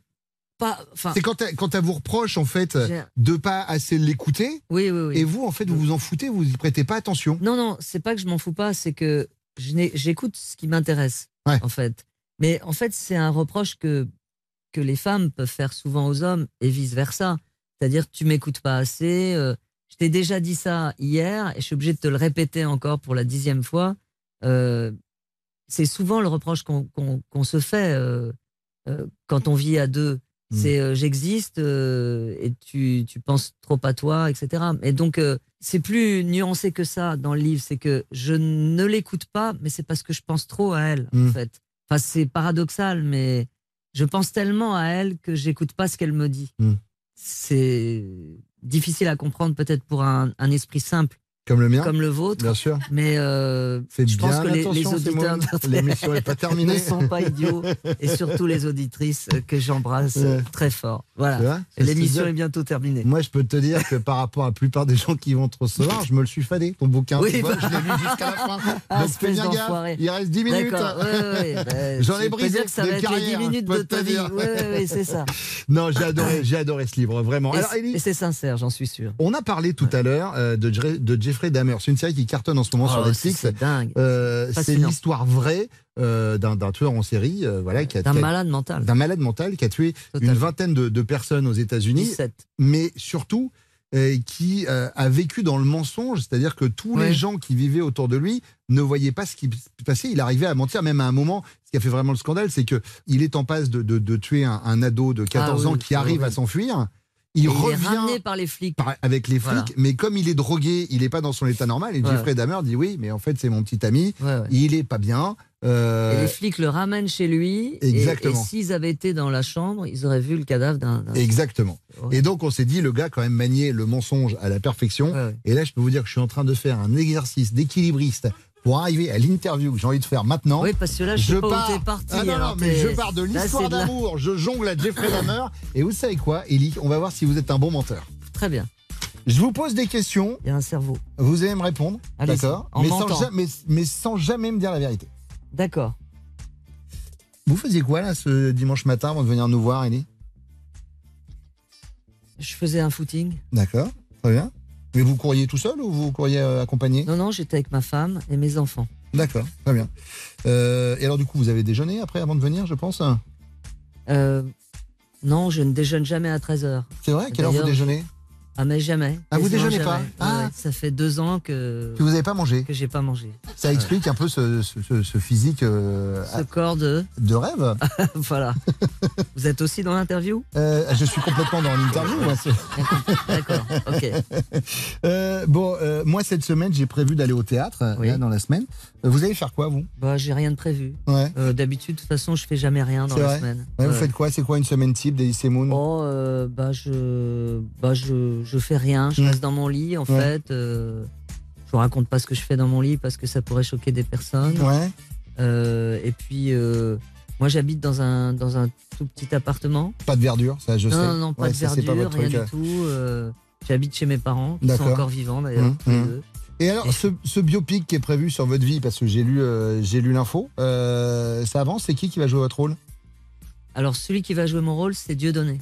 I: C'est quand, elle- quand elle vous reproche en fait de pas assez l'écouter,
G: oui, oui, oui.
I: et vous en fait vous vous en foutez, vous y prêtez pas attention.
G: Non, non, c'est pas que je m'en fous pas, c'est que j'écoute ce qui m'intéresse,
I: Ouais.
G: en fait. Mais en fait, c'est un reproche que, que les femmes peuvent faire souvent aux hommes et vice-versa. C'est-à-dire, tu m'écoutes pas assez. euh, t'ai déjà dit ça hier et je suis obligé de te le répéter encore pour la dixième fois. Euh, c'est souvent le reproche qu'on se fait euh, euh, quand on vit à deux.
I: Mm.
G: C'est j'existe et tu, tu penses trop à toi, etc. Et donc, c'est plus nuancé que ça dans le livre. C'est que je ne l'écoute pas, mais c'est parce que je pense trop à elle,
I: Mm.
G: en fait. Enfin, c'est paradoxal, mais je pense tellement à elle que j'écoute pas ce qu'elle me dit.
I: Mm.
G: C'est difficile à comprendre peut-être pour un, esprit simple.
I: Comme le mien
G: comme le vôtre.
I: Bien sûr.
G: Mais euh, je pense
I: bien
G: que les, auditeurs
I: L'émission n'est pas terminée.
G: ne sont pas idiots et surtout les auditrices que j'embrasse
I: Ouais.
G: très fort. Voilà. L'émission est bientôt terminée.
I: Moi, je peux te dire que par rapport à la plupart des gens qui vont te recevoir, je me le suis fadé, ton bouquin.
G: Oui, bah.
I: je l'ai lu jusqu'à la fin.
G: Ah,
I: Donc, fais gaffe. Il reste 10 minutes.
G: Ouais, ouais. Bah,
I: J'en
G: je
I: ai brisé
G: que ça
I: des
G: va être les
I: carrières,
G: 10 minutes de ta vie. ouais, c'est ça.
I: Non, j'ai adoré, adoré ce livre, vraiment.
G: Et c'est- sincère, j'en suis sûr.
I: on a parlé tout à l'heure euh, de, Jeffrey- Jeffrey Dahmer. C'est une série qui cartonne en ce moment
G: Oh,
I: sur Netflix.
G: c'est dingue.
I: Euh, c'est l'histoire vraie euh, d'un tueur en série, euh, voilà, qui a
G: D'un malade mental.
I: d'un malade mental qui a tué
G: Total.
I: une vingtaine de, de personnes aux États-Unis,
G: 17.
I: mais surtout qui a vécu dans le mensonge, c'est-à-dire que tous
G: Ouais.
I: les gens qui vivaient autour de lui ne voyaient pas ce qui se passait. Il arrivait à mentir, même à un moment. Ce qui a fait vraiment le scandale, c'est que il est en passe de, de- de tuer un, un ado de 14
G: Ah oui,
I: ans qui arrive à
G: horrible. Et
I: Il
G: est
I: revient
G: ramené par les flics.
I: par- avec les flics,
G: Voilà.
I: mais comme il est drogué, il n'est pas dans son état normal. Et
G: Ouais.
I: Jeffrey Dahmer dit oui, mais en fait c'est mon petit ami,
G: Ouais, ouais.
I: il est pas bien. Euh,
G: Et les flics le ramènent chez lui.
I: Exactement.
G: Et, s'ils avaient été dans la chambre, ils auraient vu le cadavre d'un. d'un-
I: Exactement.
G: Ouais.
I: Et donc on s'est dit, le gars quand même maniait le mensonge à la perfection.
G: Ouais, ouais.
I: Et là, je peux vous dire que je suis en train de faire un exercice d'équilibriste pour arriver à l'interview que j'ai envie de faire maintenant.
G: Oui, parce que là, je sais pas où
I: pars.
G: parti,
I: Ah non, non,
G: alors
I: mais
G: t'es-
I: je pars de l'histoire
G: la-
I: d'amour. Je jongle à Jeffrey Dahmer. Et vous savez quoi, Ellie On va voir si vous êtes un bon menteur.
G: Très bien.
I: Je vous pose des questions.
G: Il y a un cerveau.
I: Vous allez me répondre. D'accord mais, ja- mais- mais sans jamais me dire la vérité.
G: D'accord.
I: Vous faisiez quoi là ce dimanche matin avant de venir nous voir, Ellie?
G: Je faisais un footing.
I: D'accord, très bien. Mais vous courriez tout seul ou vous courriez euh, accompagné?
G: Non, non, j'étais avec ma femme et mes enfants.
I: D'accord, très bien. Euh, et alors du coup, vous avez déjeuné après avant de venir, je pense?
G: Euh, non, je ne déjeune jamais à 13h.
I: C'est vrai? Quelle heure vous déjeunez?
G: Ah, mais jamais.
I: Ah, vous déjeunez pas. Ah.
G: Ouais, Ça fait deux ans que,
I: Que vous n'avez pas mangé
G: que j'ai pas mangé.
I: Ça explique un peu ce, ce- physique euh,
G: Ce corps de.
I: de rêve.
G: voilà. Vous êtes aussi dans l'interview?
I: Euh, je suis complètement dans l'interview. moi, c'est-
G: D'accord, ok.
I: Euh, bon, moi cette semaine, j'ai prévu d'aller au théâtre
G: Oui.
I: là, dans la semaine. Vous allez faire quoi, vous?
G: Bah, j'ai rien de prévu.
I: Ouais.
G: D'habitude, de toute façon, je fais jamais rien dans la
I: vrai
G: semaine.
I: Ouais, Vous faites quoi? C'est quoi une semaine type d'Elysée Moon?
G: Oh, bah, je, bah, je, je fais rien. Je reste dans mon lit, en
I: Ouais.
G: fait. Euh, je vous raconte pas ce que je fais dans mon lit parce que ça pourrait choquer des personnes.
I: Ouais.
G: Euh, et puis, euh, moi, j'habite dans un, dans un tout petit appartement.
I: Pas de verdure, ça je
G: non,
I: sais.
G: non, non, pas
I: Ouais,
G: de
I: ça,
G: verdure,
I: pas
G: rien
I: truc,
G: du tout. J'habite chez mes parents, qui sont encore vivants d'ailleurs.
I: Hum, hum. Et alors, ce, ce biopic qui est prévu sur votre vie, parce que j'ai lu, j'ai lu l'info, ça avance, c'est qui qui va jouer votre rôle?
G: Alors, celui qui va jouer mon rôle, c'est Dieudonné.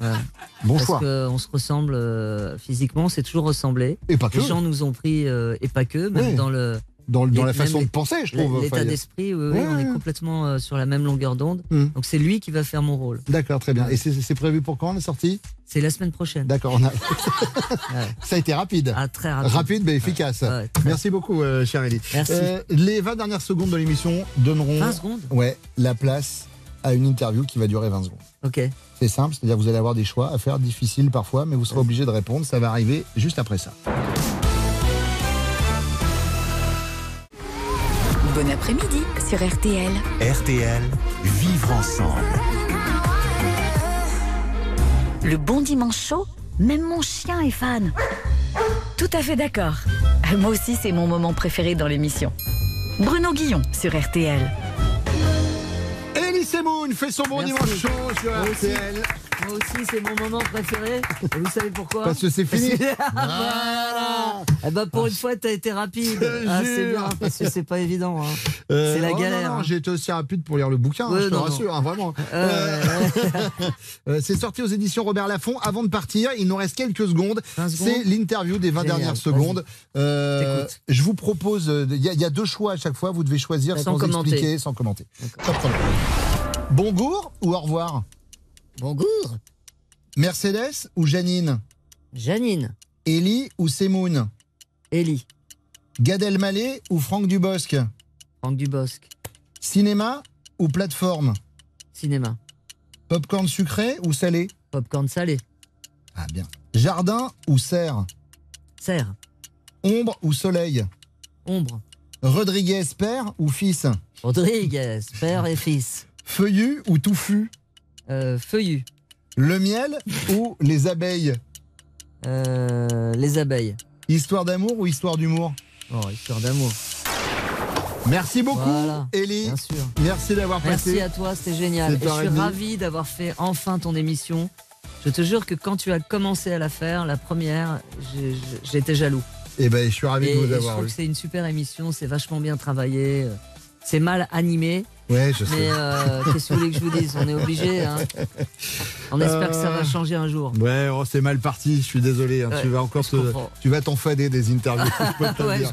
G: Voilà.
I: Bon
G: Parce
I: choix.
G: qu'on se ressemble euh, physiquement, on s'est toujours ressemblé.
I: Et pas que.
G: Les gens nous ont pris, euh, et pas que, même
I: Ouais.
G: dans le.
I: Dans, la façon de penser, je trouve.
G: L'état d'esprit, oui, oui,
I: Ouais,
G: on est
I: ouais.
G: complètement euh, sur la même longueur d'onde.
I: Hum.
G: Donc c'est lui qui va faire mon rôle.
I: D'accord, très bien. Et c'est c'est prévu pour quand la sortie?
G: C'est la semaine prochaine.
I: D'accord, on a-
G: Ouais.
I: ça a été rapide.
G: Ah, très rapide.
I: Rapide, mais efficace.
G: Ouais,
I: Merci beaucoup, euh, chère Ellie.
G: Merci.
I: Euh, les 20 dernières secondes de l'émission donneront
G: 20 secondes?
I: Ouais, la place à une interview qui va durer 20 secondes.
G: Ok.
I: C'est simple, c'est-à-dire que vous allez avoir des choix à faire, difficiles parfois, mais vous serez obligé de répondre. Ça va arriver juste après ça.
V: Bon après-midi sur RTL.
A: RTL, vivre ensemble.
B: Le bon dimanche chaud, même mon chien est fan. Tout à fait d'accord. Moi aussi, c'est mon moment préféré dans l'émission. Bruno Guillon sur RTL.
I: Ellie Semoun fait son bon
G: Merci.
I: dimanche chaud sur
G: Moi aussi.
I: RTL.
G: Moi aussi, c'est mon moment préféré. Et vous savez pourquoi
I: Parce que c'est fini.
G: voilà. Eh ben, pour une fois, t'as été rapide. Ah, c'est
I: jure.
G: bien, parce que c'est pas évident. hein.
I: Euh,
G: c'est la
I: oh
G: galère.
I: Non, non,
G: hein.
I: j'ai été aussi rapide pour lire le bouquin, hein,
G: Ouais,
I: je te
G: non, non.
I: rassure, hein, vraiment.
G: Euh,
I: Euh, c'est sorti aux éditions Robert Laffont. Avant de partir, il nous reste quelques secondes.
G: 20 secondes.
I: C'est l'interview des 20
G: Génial,
I: dernières
G: vas-y.
I: secondes. Euh,
G: T'écoutes.
I: je vous propose, euh, il y, a- il y a deux choix à chaque fois. Vous devez choisir
G: Sans
I: sans,
G: commenter.
I: expliquer, sans commenter. Pas de problème. Bonjour ou au revoir
G: Bonjour.
I: Mercedes ou Janine
G: Janine.
I: Ellie ou Semoun
G: Ellie.
I: Gad Elmaleh ou Franck Dubosc
G: Franck Dubosc.
I: Cinéma ou plateforme
G: Cinéma.
I: Popcorn sucré ou salé
G: Popcorn salé.
I: Ah bien. Jardin ou serre
G: Serre.
I: Ombre ou soleil
G: Ombre.
I: Rodriguez père ou fils
G: Rodriguez. Père et fils.
I: Feuillu ou touffu
G: Euh, feuillu.
I: Le miel ou les abeilles
G: Euh, les abeilles.
I: Histoire d'amour ou histoire d'humour
G: Oh, histoire d'amour.
I: Merci beaucoup,
G: Voilà,
I: Ellie.
G: bien sûr.
I: Merci d'avoir passé.
G: Merci à toi, c'était génial. Et je
I: et
G: suis ravi d'avoir fait enfin ton émission. Je te jure que quand tu as commencé à la faire, la première, j'étais jaloux.
I: Eh ben, je suis ravi
G: Et,
I: de vous
G: et je
I: avoir
G: trouve
I: eu.
G: que c'est une super émission, c'est vachement bien travaillé. euh, C'est mal animé.
I: Ouais, je sais.
G: Mais euh, qu'est-ce que vous voulez que je vous dise? On est obligé. hein. On espère que ça va
I: Euh,
G: changer un jour.
I: Ouais, oh, c'est mal parti, je suis désolé. hein,
G: Ouais,
I: tu vas encore te, tu vas t'enfader des interviews. je peux
G: Ouais,
I: dire.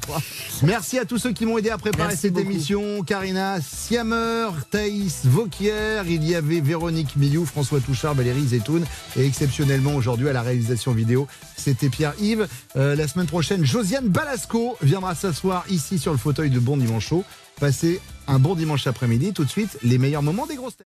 G: je.
I: Merci à tous ceux qui m'ont aidé à préparer
G: Merci
I: cette
G: beaucoup.
I: émission. Karina Siamer, Thaïs Vauquier, il y avait Véronique Miliou, François Touchard, Valérie Zetoun et exceptionnellement aujourd'hui à la réalisation vidéo, c'était Pierre-Yves. Euh, la semaine prochaine, Josiane Balasco viendra s'asseoir ici sur le fauteuil de Bon Dimanche Show. Passez un bon dimanche après-midi. Tout de suite, les meilleurs moments des grosses têtes.